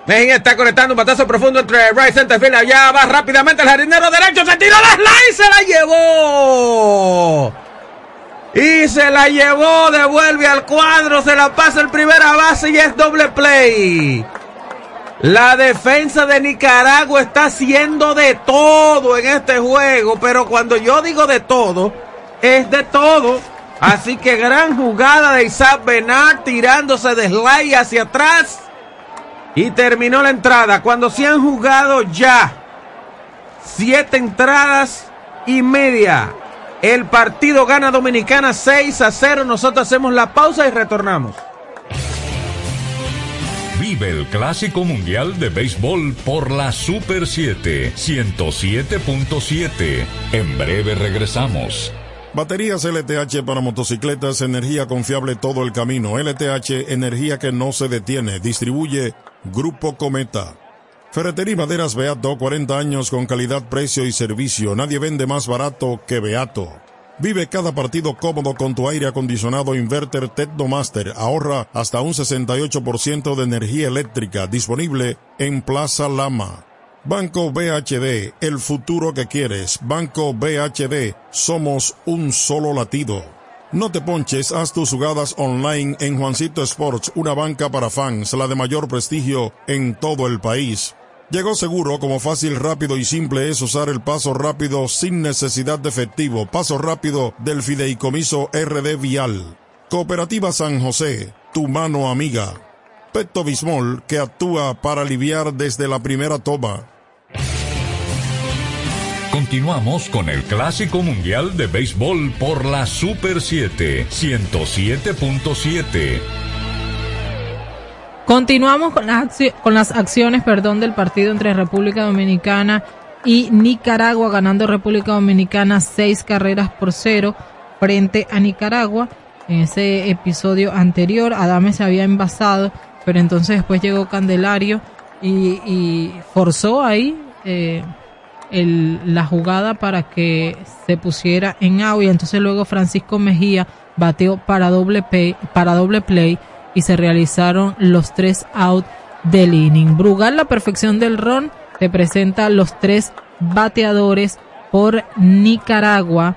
Mejía está conectando un batazo profundo entre right center field. Allá va rápidamente el jardinero derecho. Se tiró la slide y se la llevó. Y se la llevó. Devuelve al cuadro. Se la pasa el primera base y es doble play. La defensa de Nicaragua está haciendo de todo en este juego, pero cuando yo digo de todo, es de todo. Así que gran jugada de Isaac Benar tirándose de slide hacia atrás. Y terminó la entrada. Cuando se han jugado ya siete entradas y media. El partido gana Dominicana 6 a 0. Nosotros hacemos la pausa y retornamos. Vive el Clásico Mundial de Béisbol por la Super 7 107.7. En breve regresamos. Baterías LTH para motocicletas, energía confiable todo el camino. LTH, energía que no se detiene. Distribuye Grupo Cometa. Ferretería y Maderas Beato, 40 años con calidad, precio y servicio. Nadie vende más barato que Beato. Vive cada partido cómodo con tu aire acondicionado inverter Tecnomaster. Ahorra hasta un 68% de energía eléctrica disponible en Plaza Lama. Banco BHD, el futuro que quieres. Banco BHD, somos un solo latido. No te ponches, haz tus jugadas online en Juancito Sports, una banca para fans, la de mayor prestigio en todo el país. Llegó seguro como fácil, rápido y simple es usar el paso rápido sin necesidad de efectivo. Paso rápido del fideicomiso RD Vial. Cooperativa San José, tu mano amiga. Pecto Bismol que actúa para aliviar desde la primera toma. Continuamos con el Clásico Mundial de Béisbol por la Super 7 107.7. Continuamos con las, con las acciones perdón, del partido entre República Dominicana y Nicaragua, ganando República Dominicana seis carreras por cero frente a Nicaragua. En ese episodio anterior, Adame se había envasado, pero entonces después llegó Candelario y, forzó ahí eh, el- la jugada para que se pusiera en out y entonces luego Francisco Mejía bateó para doble play, para doble play y se realizaron los tres out del inning. Brugal, la perfección del ron, te presenta los tres bateadores por Nicaragua.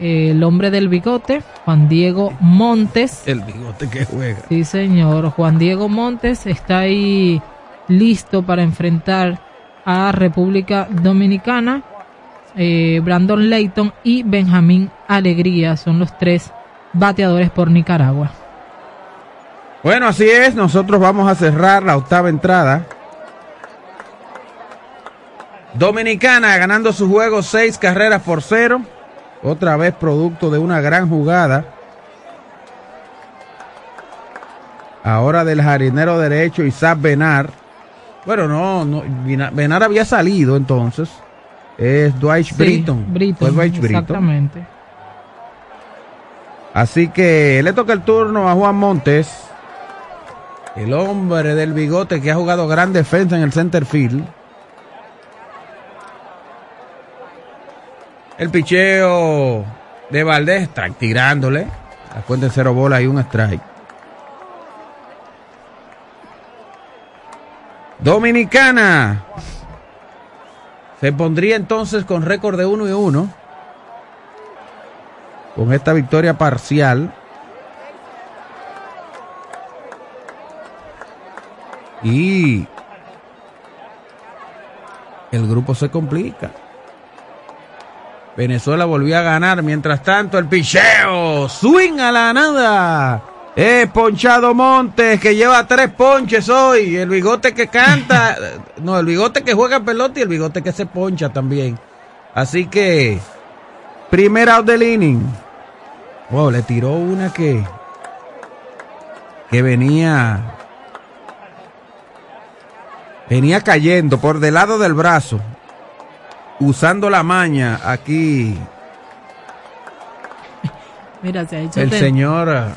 Eh, el hombre del bigote, Juan Diego Montes. El bigote que juega. Sí, señor. Juan Diego Montes está ahí listo para enfrentar a República Dominicana. Eh, Brandon Layton y Benjamín Alegría son los tres bateadores por Nicaragua. Bueno, así es. Nosotros vamos a cerrar la octava entrada. Dominicana ganando su juego seis carreras por cero. Otra vez producto de una gran jugada. Ahora del jardinero derecho Isaac Benar. Bueno, no, no Benar había salido entonces. Es Dwight Sí, Britton. Dwight Britton. exactamente. Así que le toca el turno a Juan Montes. El hombre del bigote que ha jugado gran defensa en el center field. El picheo de Valdés, tirándole. La cuenta cero bola y un strike. Dominicana. Se pondría entonces con récord de 1 y 1. Con esta victoria parcial. Y el grupo se complica. Venezuela volvió a ganar. Mientras tanto, el picheo. Swing a la nada. Es Ponchado Montes, que lleva tres ponches hoy. El bigote que canta. *laughs* no, el bigote que juega pelota y el bigote que se poncha también. Así que, primera out del inning. Wow, le tiró una que. que venía. Venía cayendo por del lado del brazo usando la maña aquí. *laughs* Mira, se ha hecho el señor,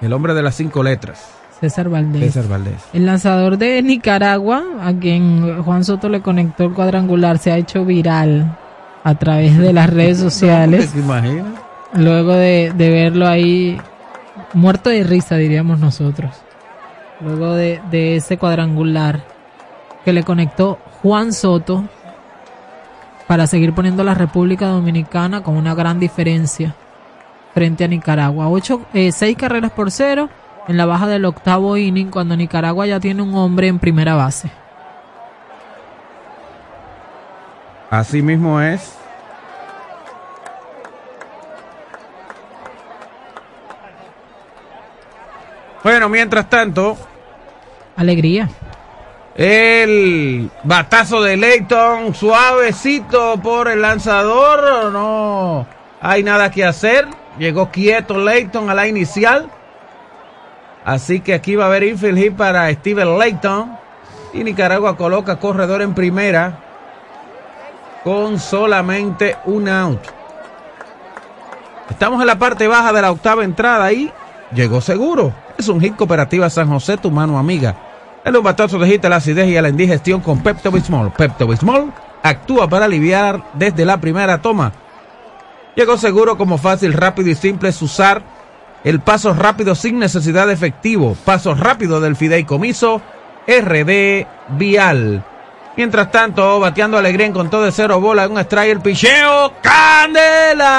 el hombre de las cinco letras, César Valdés. César Valdés. El lanzador de Nicaragua, a quien Juan Soto le conectó el cuadrangular, se ha hecho viral a través de las redes *laughs* sociales. ¿Se imagina? Luego de, de verlo ahí muerto de risa, diríamos nosotros. Luego de, ese cuadrangular que le conectó Juan Soto para seguir poniendo la República Dominicana con una gran diferencia frente a Nicaragua. Ocho, eh, seis carreras por cero en la baja del octavo inning cuando Nicaragua ya tiene un hombre en primera base. Así mismo es. Bueno, mientras tanto, Alegría. el batazo de Leighton, suavecito por el lanzador, no hay nada que hacer. Llegó quieto Leighton a la inicial. Así que aquí va a haber infield hit para Steven Leighton. Y Nicaragua coloca corredor en primera con solamente un out. Estamos en la parte baja de la octava entrada y llegó seguro. Es un hit cooperativa San José, tu mano amiga. En un batazo de la acidez y la indigestión con Pepto Bismol. Pepto Bismol actúa para aliviar desde la primera toma. Llegó seguro como fácil, rápido y simple es usar el paso rápido sin necesidad de efectivo. Paso rápido del fideicomiso RD Vial. Mientras tanto, bateando Alegrín con todo de cero bola un strike el picheo. Candela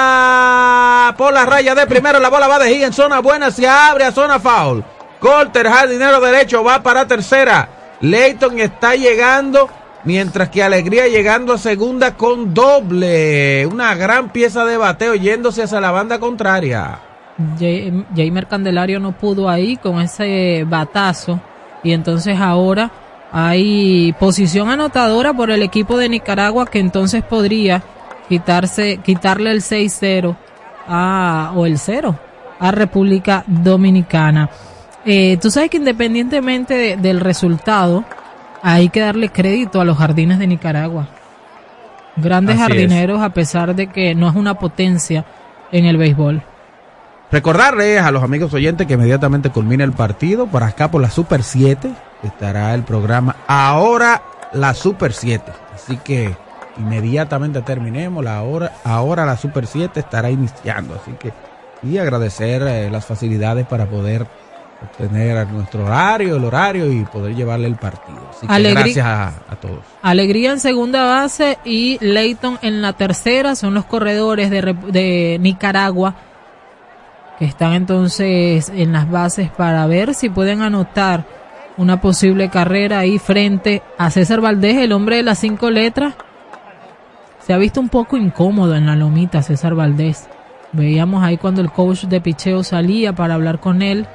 por la raya de primero. La bola va de gira en zona buena. Se abre a zona foul. Colter, jardinero derecho, va para tercera. Leighton está llegando. Mientras que Alegría llegando a segunda con doble. Una gran pieza de bateo yéndose hacia la banda contraria. Jaimer Candelario no pudo ahí con ese batazo y entonces ahora hay posición anotadora por el equipo de Nicaragua que entonces podría quitarse quitarle el 6-0 a o el 0 a República Dominicana. Eh, tú sabes que independientemente de- del resultado hay que darle crédito a los jardines de Nicaragua. Grandes Así es. jardineros a pesar de que no es una potencia en el béisbol. Recordarles a los amigos oyentes que inmediatamente culmina el partido, por acá por la Super 7 estará el programa Ahora la Super 7. Así que inmediatamente terminemos la hora, ahora la Super 7 estará iniciando. Así que y agradecer eh, las facilidades para poder obtener nuestro horario, el horario y poder llevarle el partido. Así que gracias a, a todos. Alegría en segunda base y Leighton en la tercera son los corredores de, de Nicaragua que están entonces en las bases para ver si pueden anotar una posible carrera ahí frente a César Valdés, el hombre de las cinco letras. Se ha visto un poco incómodo en la lomita César Valdés. Veíamos ahí cuando el coach de picheo salía para hablar con él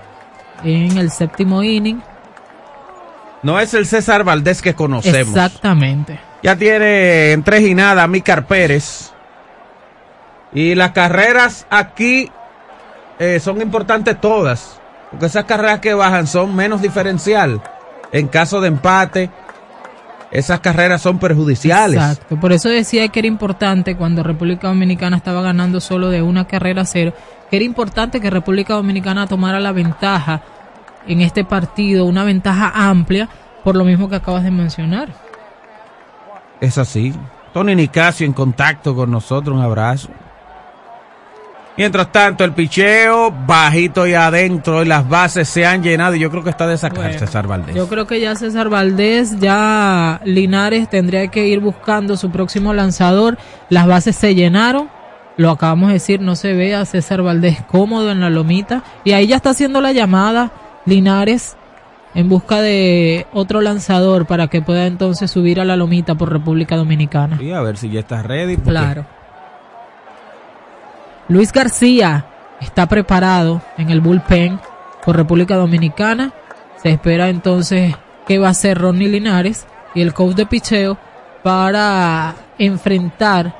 en el séptimo inning. No es el César Valdés que conocemos. Exactamente. Ya tiene en tres y nada a Mícar Pérez. Y las carreras aquí eh, son importantes todas. Porque esas carreras que bajan son menos diferencial. En caso de empate, esas carreras son perjudiciales. Exacto, por eso decía que era importante cuando República Dominicana estaba ganando solo de una carrera a cero, que era importante que República Dominicana tomara la ventaja en este partido, una ventaja amplia, por lo mismo que acabas de mencionar. Es así. Tony Nicasio en contacto con nosotros, un abrazo. Mientras tanto, el picheo bajito y adentro y las bases se han llenado y yo creo que está de sacar Bueno, César Valdés. Yo creo que ya César Valdés, ya Linares tendría que ir buscando su próximo lanzador. Las bases se llenaron. Lo acabamos de decir, no se ve a César Valdés cómodo en la lomita. Y ahí ya está haciendo la llamada Linares en busca de otro lanzador para que pueda entonces subir a la lomita por República Dominicana. Sí, a ver si ya está ready. porque- Claro. Luis García está preparado en el bullpen por República Dominicana. Se espera entonces que va a ser Ronnie Linares y el coach de picheo para enfrentar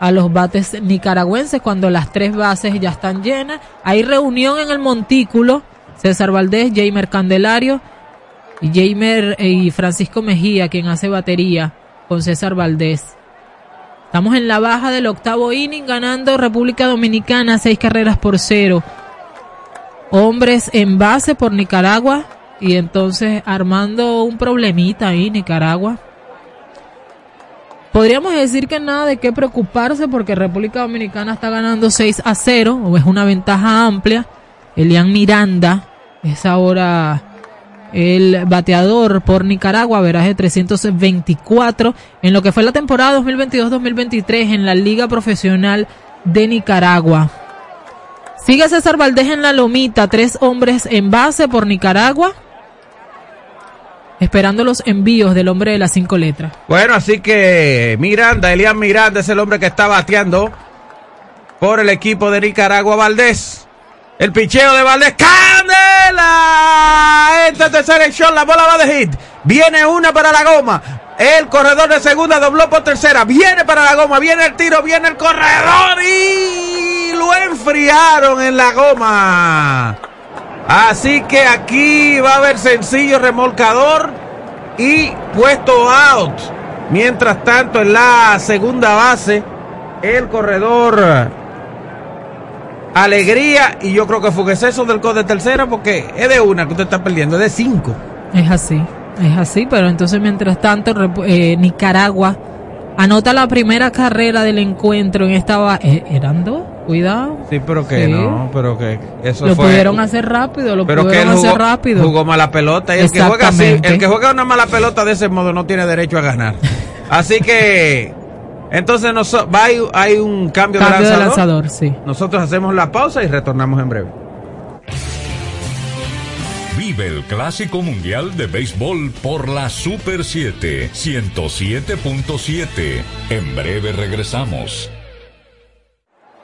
a los bates nicaragüenses cuando las tres bases ya están llenas. Hay reunión en el montículo. César Valdés, Jamer Candelario y Jamer eh, y Francisco Mejía, quien hace batería con César Valdés. Estamos en la baja del octavo inning, ganando República Dominicana seis carreras por cero. Hombres en base por Nicaragua y entonces armando un problemita ahí Nicaragua. Podríamos decir que nada de qué preocuparse porque República Dominicana está ganando 6 a 0 o es una ventaja amplia. Elian Miranda es ahora el bateador por Nicaragua, veraje 324 en lo que fue la temporada 2022-2023 en la Liga Profesional de Nicaragua. Sigue César Valdés en la lomita, tres hombres en base por Nicaragua, esperando los envíos del hombre de las cinco letras. Bueno, así que Miranda, Elian Miranda es el hombre que está bateando por el equipo de Nicaragua Valdés. El picheo de Valdés. ¡Candela! Esta tercera la bola va de hit. Viene una para la goma. El corredor de segunda dobló por tercera. Viene para la goma. Viene el tiro. Viene el corredor. Y lo enfriaron en la goma. Así que aquí va a haber sencillo remolcador y puesto out. Mientras tanto, en la segunda base, el corredor Alegría. Y yo creo que fue exceso del de tercera porque es de una que usted está perdiendo, es de cinco. Es así, es así, pero entonces mientras tanto eh, Nicaragua anota la primera carrera del encuentro en esta... eh, ¿Eran dos? Cuidado. Sí, pero que Sí. no, pero que eso Lo fue. pudieron hacer rápido, lo pero que pudieron jugó, hacer rápido. jugó mala pelota y el que juega así, el que juega una mala pelota de ese modo no tiene derecho a ganar. *laughs* Así que entonces nos, va, hay, hay un cambio, Cambio de de lanzador. lanzador, sí. Nosotros hacemos la pausa y retornamos en breve. Vive el Clásico Mundial de Béisbol por la Super 7 107.7. En breve regresamos.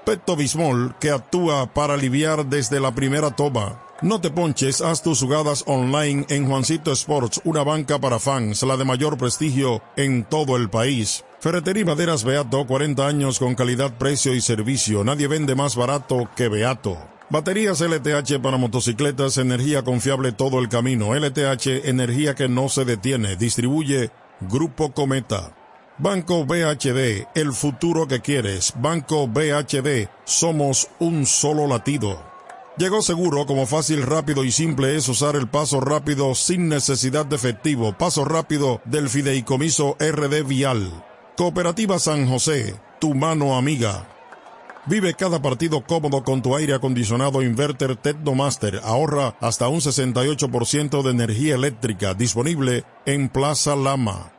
Pepto Bismol que actúa para aliviar desde la primera toma. No te ponches, haz tus jugadas online en Juancito Sports, una banca para fans, la de mayor prestigio en todo el país. Ferretería y Maderas Beato, 40 años con calidad, precio y servicio. Nadie vende más barato que Beato. Baterías LTH para motocicletas, energía confiable todo el camino. LTH, energía que no se detiene. Distribuye Grupo Cometa. Banco BHD, el futuro que quieres. Banco BHD, somos un solo latido. Llegó seguro, como fácil, rápido y simple es usar el paso rápido sin necesidad de efectivo. Paso rápido del fideicomiso RD Vial. Cooperativa San José, tu mano amiga. Vive cada partido cómodo con tu aire acondicionado inverter Tecnomaster. Ahorra hasta un 68% de energía eléctrica disponible en Plaza Lama.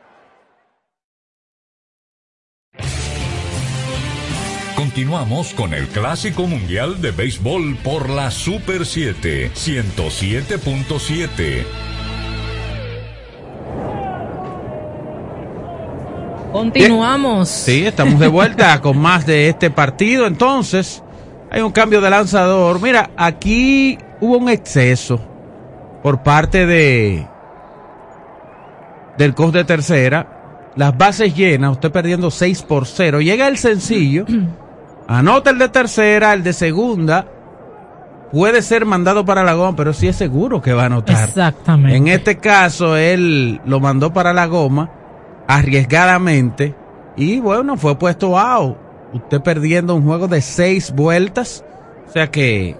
Continuamos con el Clásico Mundial de Béisbol por la Super 7 107.7. Continuamos. Sí, estamos de vuelta *laughs* con más de este partido. Entonces, hay un cambio de lanzador. Mira, aquí hubo un exceso por parte de del coach de tercera. Las bases llenas, usted perdiendo 6 por 0. Llega el sencillo, *clears throat* anota el de tercera, el de segunda. Puede ser mandado para la goma, pero sí es seguro que va a anotar. Exactamente. En este caso, él lo mandó para la goma arriesgadamente y bueno, fue puesto out. Usted perdiendo un juego de seis vueltas. O sea que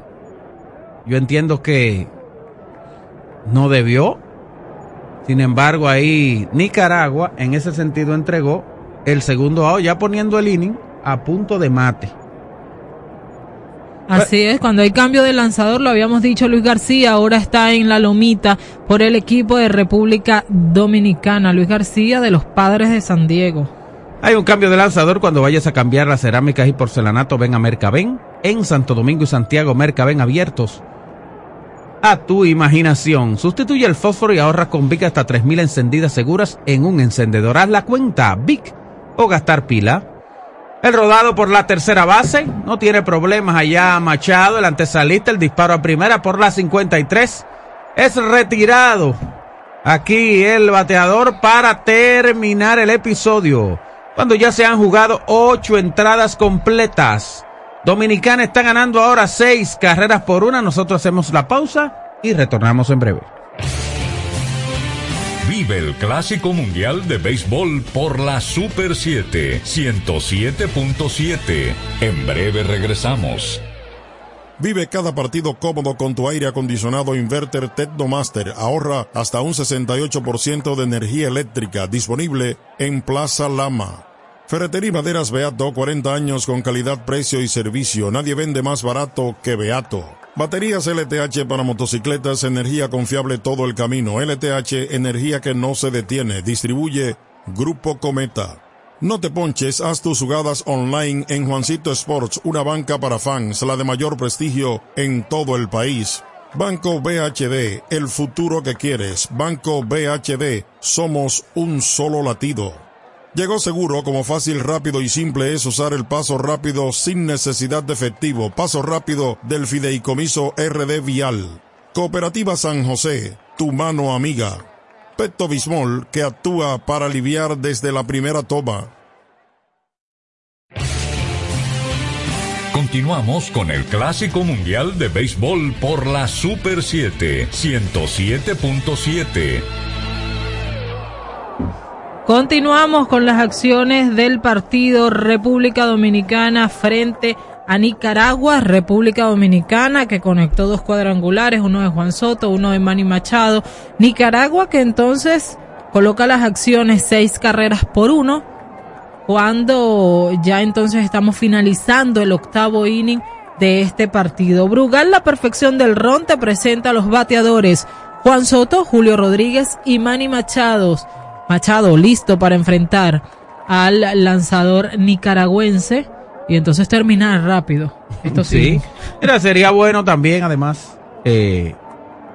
yo entiendo que no debió. Sin embargo, ahí Nicaragua en ese sentido entregó el segundo out, ya poniendo el inning a punto de mate. Así es, cuando hay cambio de lanzador, lo habíamos dicho Luis García, ahora está en la lomita por el equipo de República Dominicana. Luis García de los Padres de San Diego. Hay un cambio de lanzador cuando vayas a cambiar las cerámicas y porcelanato, ven a Mercaben. En Santo Domingo y Santiago, Mercaben abiertos a tu imaginación. Sustituye el fósforo y ahorra con Vic hasta 3.000 encendidas seguras en un encendedor. Haz la cuenta, Vic o gastar pila. El rodado por la tercera base, no tiene problemas allá Machado, el antesalista, el disparo a primera por la 53. Es retirado. Aquí el bateador para terminar el episodio. Cuando ya se han jugado ocho entradas completas. Dominicana está ganando ahora seis carreras por una. Nosotros hacemos la pausa y retornamos en breve. Vive el Clásico Mundial de Béisbol por la Super 7 107.7. En breve regresamos. Vive cada partido cómodo con tu aire acondicionado inverter Tecnomaster. Ahorra hasta un 68% de energía eléctrica disponible en Plaza Lama. Ferretería Maderas Beato, 40 años con calidad, precio y servicio. Nadie vende más barato que Beato. Baterías LTH para motocicletas, energía confiable todo el camino. LTH, energía que no se detiene. Distribuye Grupo Cometa. No te ponches, haz tus jugadas online en Juancito Sports, una banca para fans, la de mayor prestigio en todo el país. Banco BHD, el futuro que quieres. Banco BHD, somos un solo latido. Llegó seguro como fácil, rápido y simple es usar el paso rápido sin necesidad de efectivo. Paso rápido del fideicomiso RD Vial. Cooperativa San José, tu mano amiga. Pepto Bismol que actúa para aliviar desde la primera toma. Continuamos con el Clásico Mundial de Béisbol por la Super 7 107.7. Continuamos con las acciones del partido República Dominicana frente a Nicaragua, República Dominicana que conectó dos cuadrangulares, uno de Juan Soto, uno de Manny Machado. Nicaragua que entonces coloca las acciones seis carreras por uno, cuando ya entonces estamos finalizando el octavo inning de este partido. Brugal, la perfección del ron, te presenta a los bateadores Juan Soto, Julio Rodríguez y Manny Machados. Machado listo para enfrentar al lanzador nicaragüense y entonces terminar rápido. Esto sí. Mira, sería bueno también, además, eh,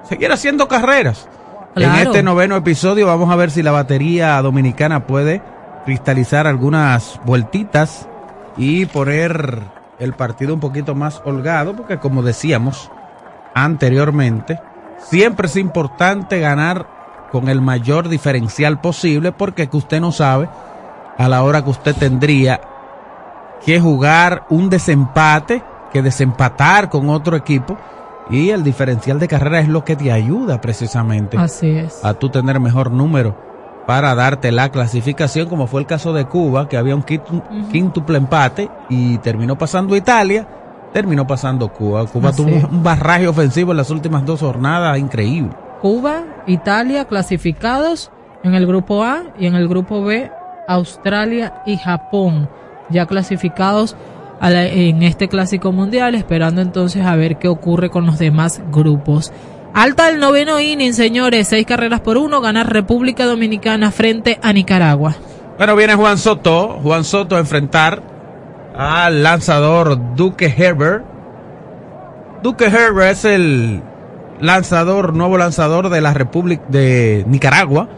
seguir haciendo carreras. En este noveno episodio vamos a ver si la batería dominicana puede cristalizar algunas vueltitas y poner el partido un poquito más holgado, porque como decíamos anteriormente, siempre es importante ganar con el mayor diferencial posible porque que usted no sabe a la hora que usted tendría que jugar un desempate, que desempatar con otro equipo y el diferencial de carrera es lo que te ayuda precisamente Así es. a tú tener mejor número para darte la clasificación, como fue el caso de Cuba, que había un quíntuple empate y terminó pasando Italia, terminó pasando Cuba. Cuba tuvo un barraje ofensivo en las últimas dos jornadas increíble. Cuba, Italia clasificados en el grupo A y en el grupo B Australia y Japón ya clasificados en este clásico mundial, esperando entonces a ver qué ocurre con los demás grupos. Alta el noveno inning, señores, seis carreras por uno, ganar República Dominicana frente a Nicaragua. Bueno, viene Juan Soto, Juan Soto a enfrentar al lanzador Duque Herbert. Duque Herbert es el lanzador, nuevo lanzador de la República de Nicaragua.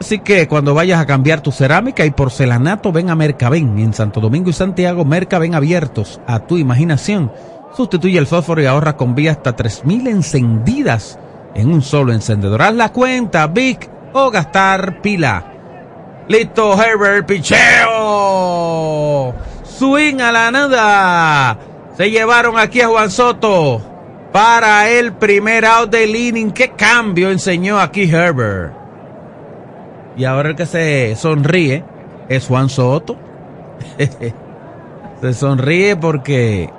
Así que cuando vayas a cambiar tu cerámica y porcelanato, ven a Mercaben. En Santo Domingo y Santiago, Mercaben abiertos a tu imaginación. Sustituye el fósforo y ahorra con vía hasta 3000 encendidas en un solo encendedor. Haz la cuenta, Vic, o gastar pila. Listo, Herbert, picheo. Swing a la nada. Se llevaron aquí a Juan Soto para el primer out del inning. ¿Qué cambio enseñó aquí Herbert? Y ahora el que se sonríe es Juan Soto. *laughs* se sonríe porque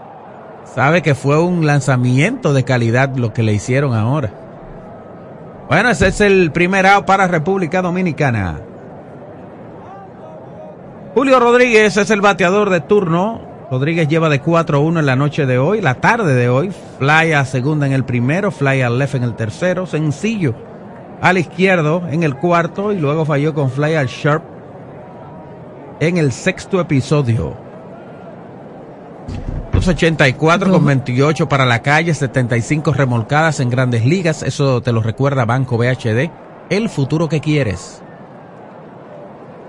sabe que fue un lanzamiento de calidad lo que le hicieron ahora. Bueno, ese es el primer out para República Dominicana. Julio Rodríguez es el bateador de turno. Rodríguez lleva de 4-1 en la noche de hoy, la tarde de hoy. Fly a segunda en el primero, fly al left en el tercero. Sencillo al izquierdo en el cuarto y luego falló con fly al sharp en el sexto episodio. 284 con 28 para la calle, 75 remolcadas en grandes ligas. Eso te lo recuerda Banco BHD. El futuro que quieres.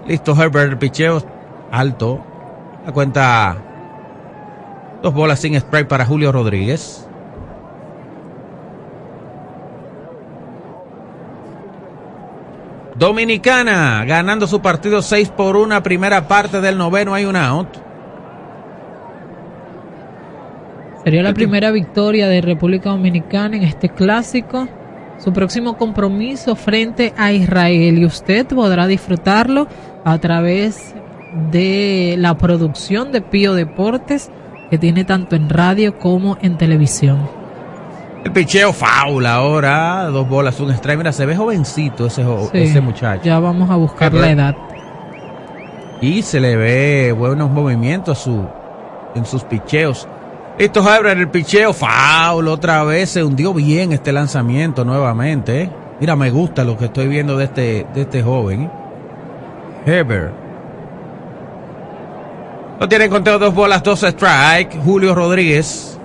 Listo, Herbert, picheo alto. La cuenta dos bolas sin spray para Julio Rodríguez. Dominicana ganando su partido 6 por 1, primera parte del noveno, hay un out. Sería la primera victoria de República Dominicana en este clásico. Su próximo compromiso frente a Israel y usted podrá disfrutarlo a través de la producción de Pío Deportes que tiene tanto en radio como en televisión. El picheo faula ahora, dos bolas, un strike. Mira, se ve jovencito ese, ese muchacho. Ya vamos a buscar la edad. Y se le ve buenos movimientos su, en sus picheos. Listo, en el picheo, faul otra vez. Se hundió bien este lanzamiento nuevamente. ¿eh? Mira, me gusta lo que estoy viendo de este, de este joven. Heber. No tiene conteo dos bolas, dos strike. Julio Rodríguez.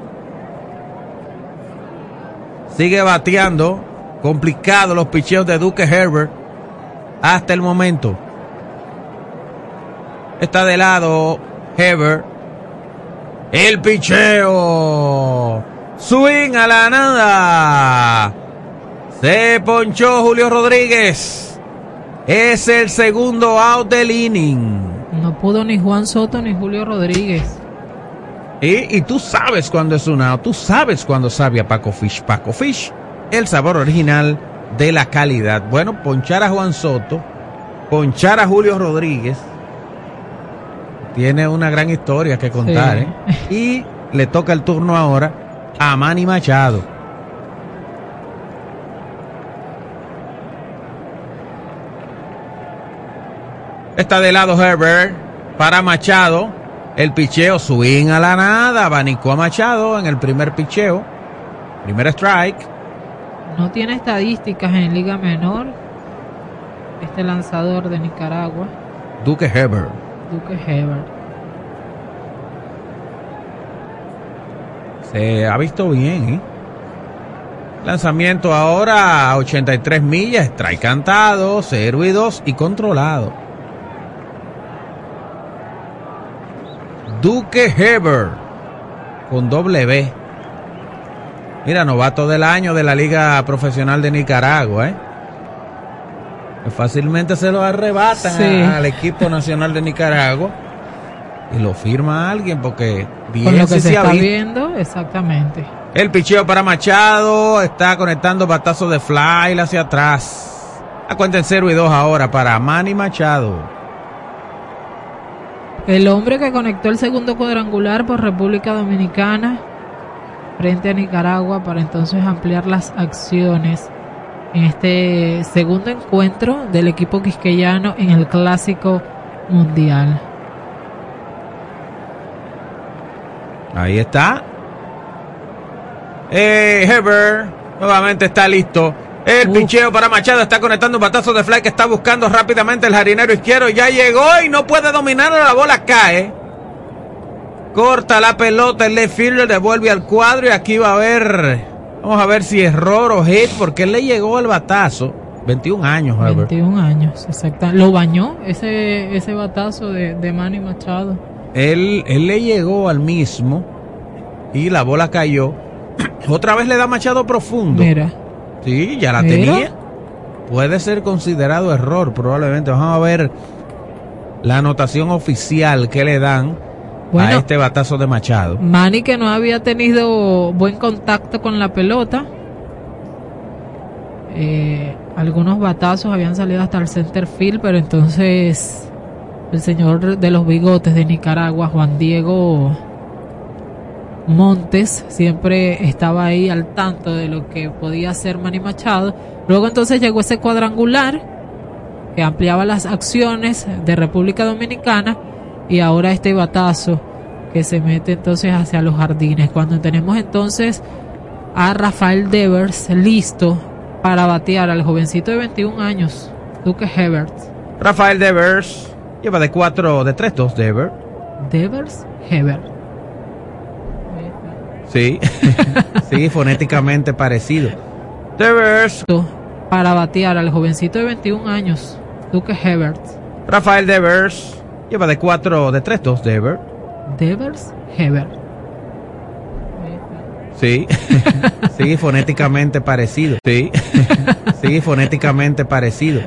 Sigue bateando. Complicado los picheos de Duque Herbert. Hasta el momento. Está de lado Herbert. El picheo. Swing a la nada. Se ponchó Julio Rodríguez. Es el segundo out del inning. Pudo ni Juan Soto ni Julio Rodríguez. Y, tú sabes cuando es una, tú sabes cuando sabe a Paco Fish. Paco Fish, el sabor original de la calidad. Bueno, ponchar a Juan Soto, ponchar a Julio Rodríguez, tiene una gran historia que contar. ¿eh? Y le toca el turno ahora a Manny Machado. Está de lado Herbert para Machado. El picheo swing a la nada, abanicó a Machado en el primer picheo. Primer strike. No tiene estadísticas en Liga Menor. Este lanzador de Nicaragua. Duque Heber. Duque Heber. Se ha visto bien, ¿eh? Lanzamiento ahora a 83 millas, strike cantado, 0 y 2 y controlado. Duque Heber con doble B. Mira, novato del año de la Liga Profesional de Nicaragua, ¿eh? fácilmente se lo arrebatan al equipo nacional de Nicaragua y lo firma alguien porque bien lo que se, está viendo, exactamente. El picheo para Machado está conectando batazo de fly hacia atrás. A cuenta en 0 y 2 ahora para Manny Machado. El hombre que conectó el segundo cuadrangular por República Dominicana frente a Nicaragua para entonces ampliar las acciones en este segundo encuentro del equipo quisqueyano en el Clásico Mundial. Ahí está. Eh, Heber nuevamente está listo. El pincheo para Machado está conectando un batazo de fly que está buscando rápidamente el jardinero izquierdo. Ya llegó y no puede dominar. La bola cae. Corta la pelota. El left fielder devuelve al cuadro. Y aquí va a ver. Vamos a ver si error o hit. Porque él le llegó el batazo. 21 años, 21 años, exacto. Lo bañó ese, ese batazo de, de Manny Machado. Él, él le llegó al mismo. Y la bola cayó. *clears throat* Otra vez le da Machado profundo. Mira. Sí, ya la tenía. Puede ser considerado error, probablemente. Vamos a ver la anotación oficial que le dan a este batazo de Machado. Manny que no había tenido buen contacto con la pelota. Eh, algunos batazos habían salido hasta el center field, pero entonces el señor de los bigotes de Nicaragua, Juan Diego Montes siempre estaba ahí al tanto de lo que podía hacer Manny Machado. Luego entonces llegó ese cuadrangular que ampliaba las acciones de República Dominicana y ahora este batazo que se mete entonces hacia los jardines. Cuando tenemos entonces a Rafael Devers listo para batear al jovencito de 21 años, Duque Hebert. Rafael Devers lleva de 4, de 3, 2 Devers. Devers Hebert. Sí, *laughs* sí, fonéticamente parecido. Devers. Para batear al jovencito de 21 años, Duque Hebert. Rafael Devers lleva de 4, de 3, 2 Devers. Devers Hebert. Sí, *laughs* sí, fonéticamente parecido. Sí, sí, fonéticamente parecido.